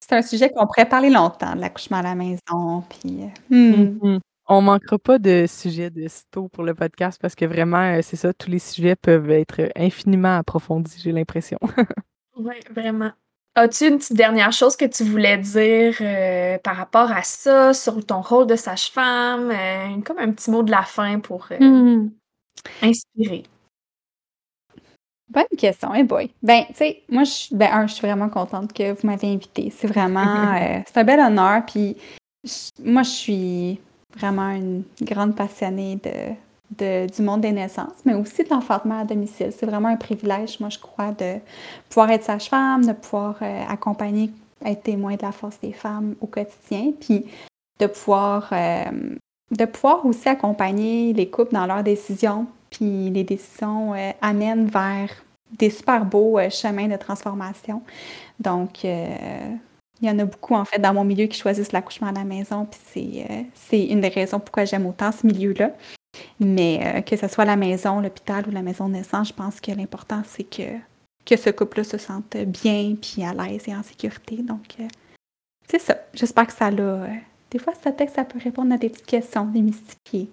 C'est un sujet qu'on pourrait parler longtemps, de l'accouchement à la maison, puis... euh, hmm. On manquera pas de sujets de sitôt pour le podcast parce que vraiment, euh, c'est ça, tous les sujets peuvent être infiniment approfondis, j'ai l'impression. oui, vraiment. As-tu une petite dernière chose que tu voulais dire euh, par rapport à ça, sur ton rôle de sage-femme? euh, comme un petit mot de la fin pour euh, Hmm. inspirer? Bonne question, hey boy. Ben, tu sais, moi, je, suis- ben, un, je suis vraiment contente que vous m'avez invitée. C'est vraiment, euh, c'est un bel honneur. Puis, moi, je suis vraiment une grande passionnée de, du monde des naissances, mais aussi de l'enfantement à domicile. C'est vraiment un privilège, moi, je crois, de pouvoir être sage-femme, de pouvoir euh, accompagner, être témoin de la force des femmes au quotidien, puis de pouvoir, euh, de pouvoir aussi accompagner les couples dans leurs décisions, puis les décisions euh, amènent vers des super beaux chemins de transformation. Donc, il y en a beaucoup, en fait, dans mon milieu qui choisissent l'accouchement à la maison, puis c'est, euh, une des raisons pourquoi j'aime autant ce milieu-là. Mais euh, que ce soit la maison, l'hôpital ou la maison de naissance, je pense que l'important, c'est que, que ce couple-là se sente bien, puis à l'aise et en sécurité. Donc, euh, c'est ça. J'espère que ça l'a... des fois, ce texte, ça peut répondre à des petites questions, démystifier.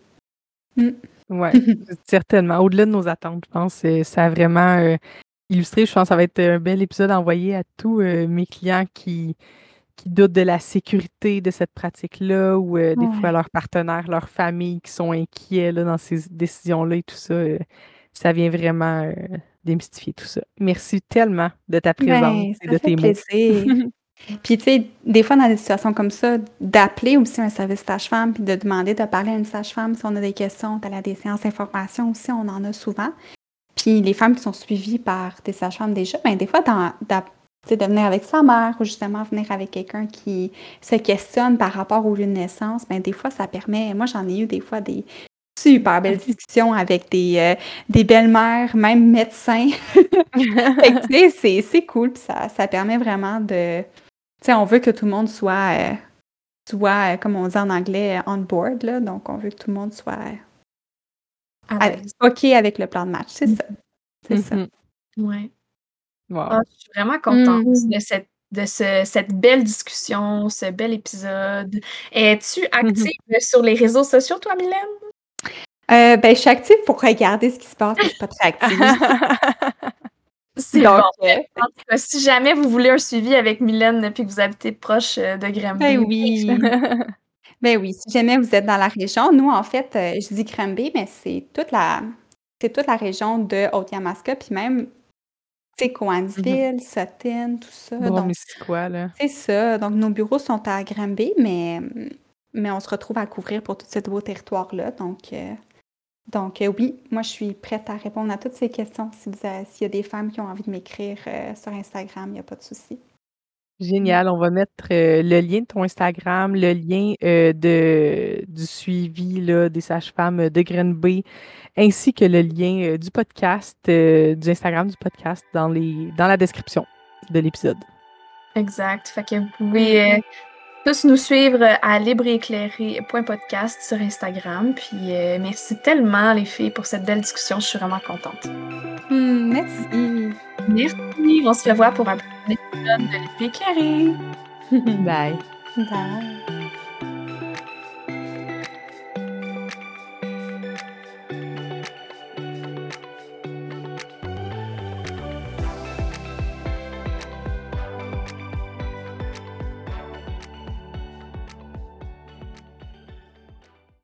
Ouais, certainement. Au-delà de nos attentes, je pense que ça a vraiment illustré. Je pense que ça va être un bel épisode envoyé à tous euh, mes clients qui, qui doutent de la sécurité de cette pratique-là ou euh, des fois Ouais. leurs partenaires, leurs familles qui sont inquiets là, dans ces décisions-là et tout ça. euh, ça vient vraiment démystifier tout ça. Merci tellement de ta présence Ben, et ça de tes mots. plaisir. Puis, tu sais, des fois, dans des situations comme ça, d'appeler aussi un service sage-femme puis de demander de parler à une sage-femme si on a des questions, d'aller à des séances d'information aussi, on en a souvent. Puis, les femmes qui sont suivies par des sages-femmes déjà, ben, des fois, dans, de venir avec sa mère ou justement venir avec quelqu'un qui se questionne par rapport au lieu de naissance, ben, des fois, ça permet. Moi, j'en ai eu des fois des super belles discussions avec des, euh, des belles-mères, même médecins. C'est, cool, puis ça, ça permet vraiment de. Tu sais, on veut que tout le monde soit, euh, soit euh, comme on dit en anglais, on board, là. Donc, on veut que tout le monde soit avec-. OK avec le plan de match. C'est ça. C'est ça. Mhm. Ouais. Wow. Ah, je suis vraiment contente Mm. de, cette, de ce- cette belle discussion, ce bel épisode. Es-tu active sur les réseaux sociaux, toi, Mylène? Euh, ben, je suis active pour regarder ce qui se passe, mais je suis pas très active. C'est Donc, bon. euh, En tout cas, si jamais vous voulez un suivi avec Mylène depuis que vous habitez proche euh, de Granby, ben oui. Ben oui, si jamais vous êtes dans la région, nous, en fait, euh, je dis Granby, mais c'est toute la, c'est toute la région de Haute-Yamaska, puis même, tu sais, Coansville, Sutton, tout ça. Bon, Donc, c'est quoi, là? c'est ça. Donc, nos bureaux sont à Granby, mais, mais on se retrouve à couvrir pour tout ce beau territoire-là. Donc, euh, donc euh, oui, moi, je suis prête à répondre à toutes ces questions. Si S'il y a des femmes qui ont envie de m'écrire sur Instagram, il n'y a pas de souci. Génial. On va mettre euh, le lien de ton Instagram, le lien euh, de, du suivi là, des sages-femmes de Grenby, ainsi que le lien euh, du podcast, euh, du Instagram du podcast dans, les, dans la description de l'épisode. Exact. Fait que vous pouvez euh, tous nous suivre à libreéclairé.podcast sur Instagram. Puis euh, merci tellement, les filles, pour cette belle discussion. Je suis vraiment contente. Hmm, merci. Merci. On se revoit pour un prochain épisode de Libre éclairé. Bye. Bye.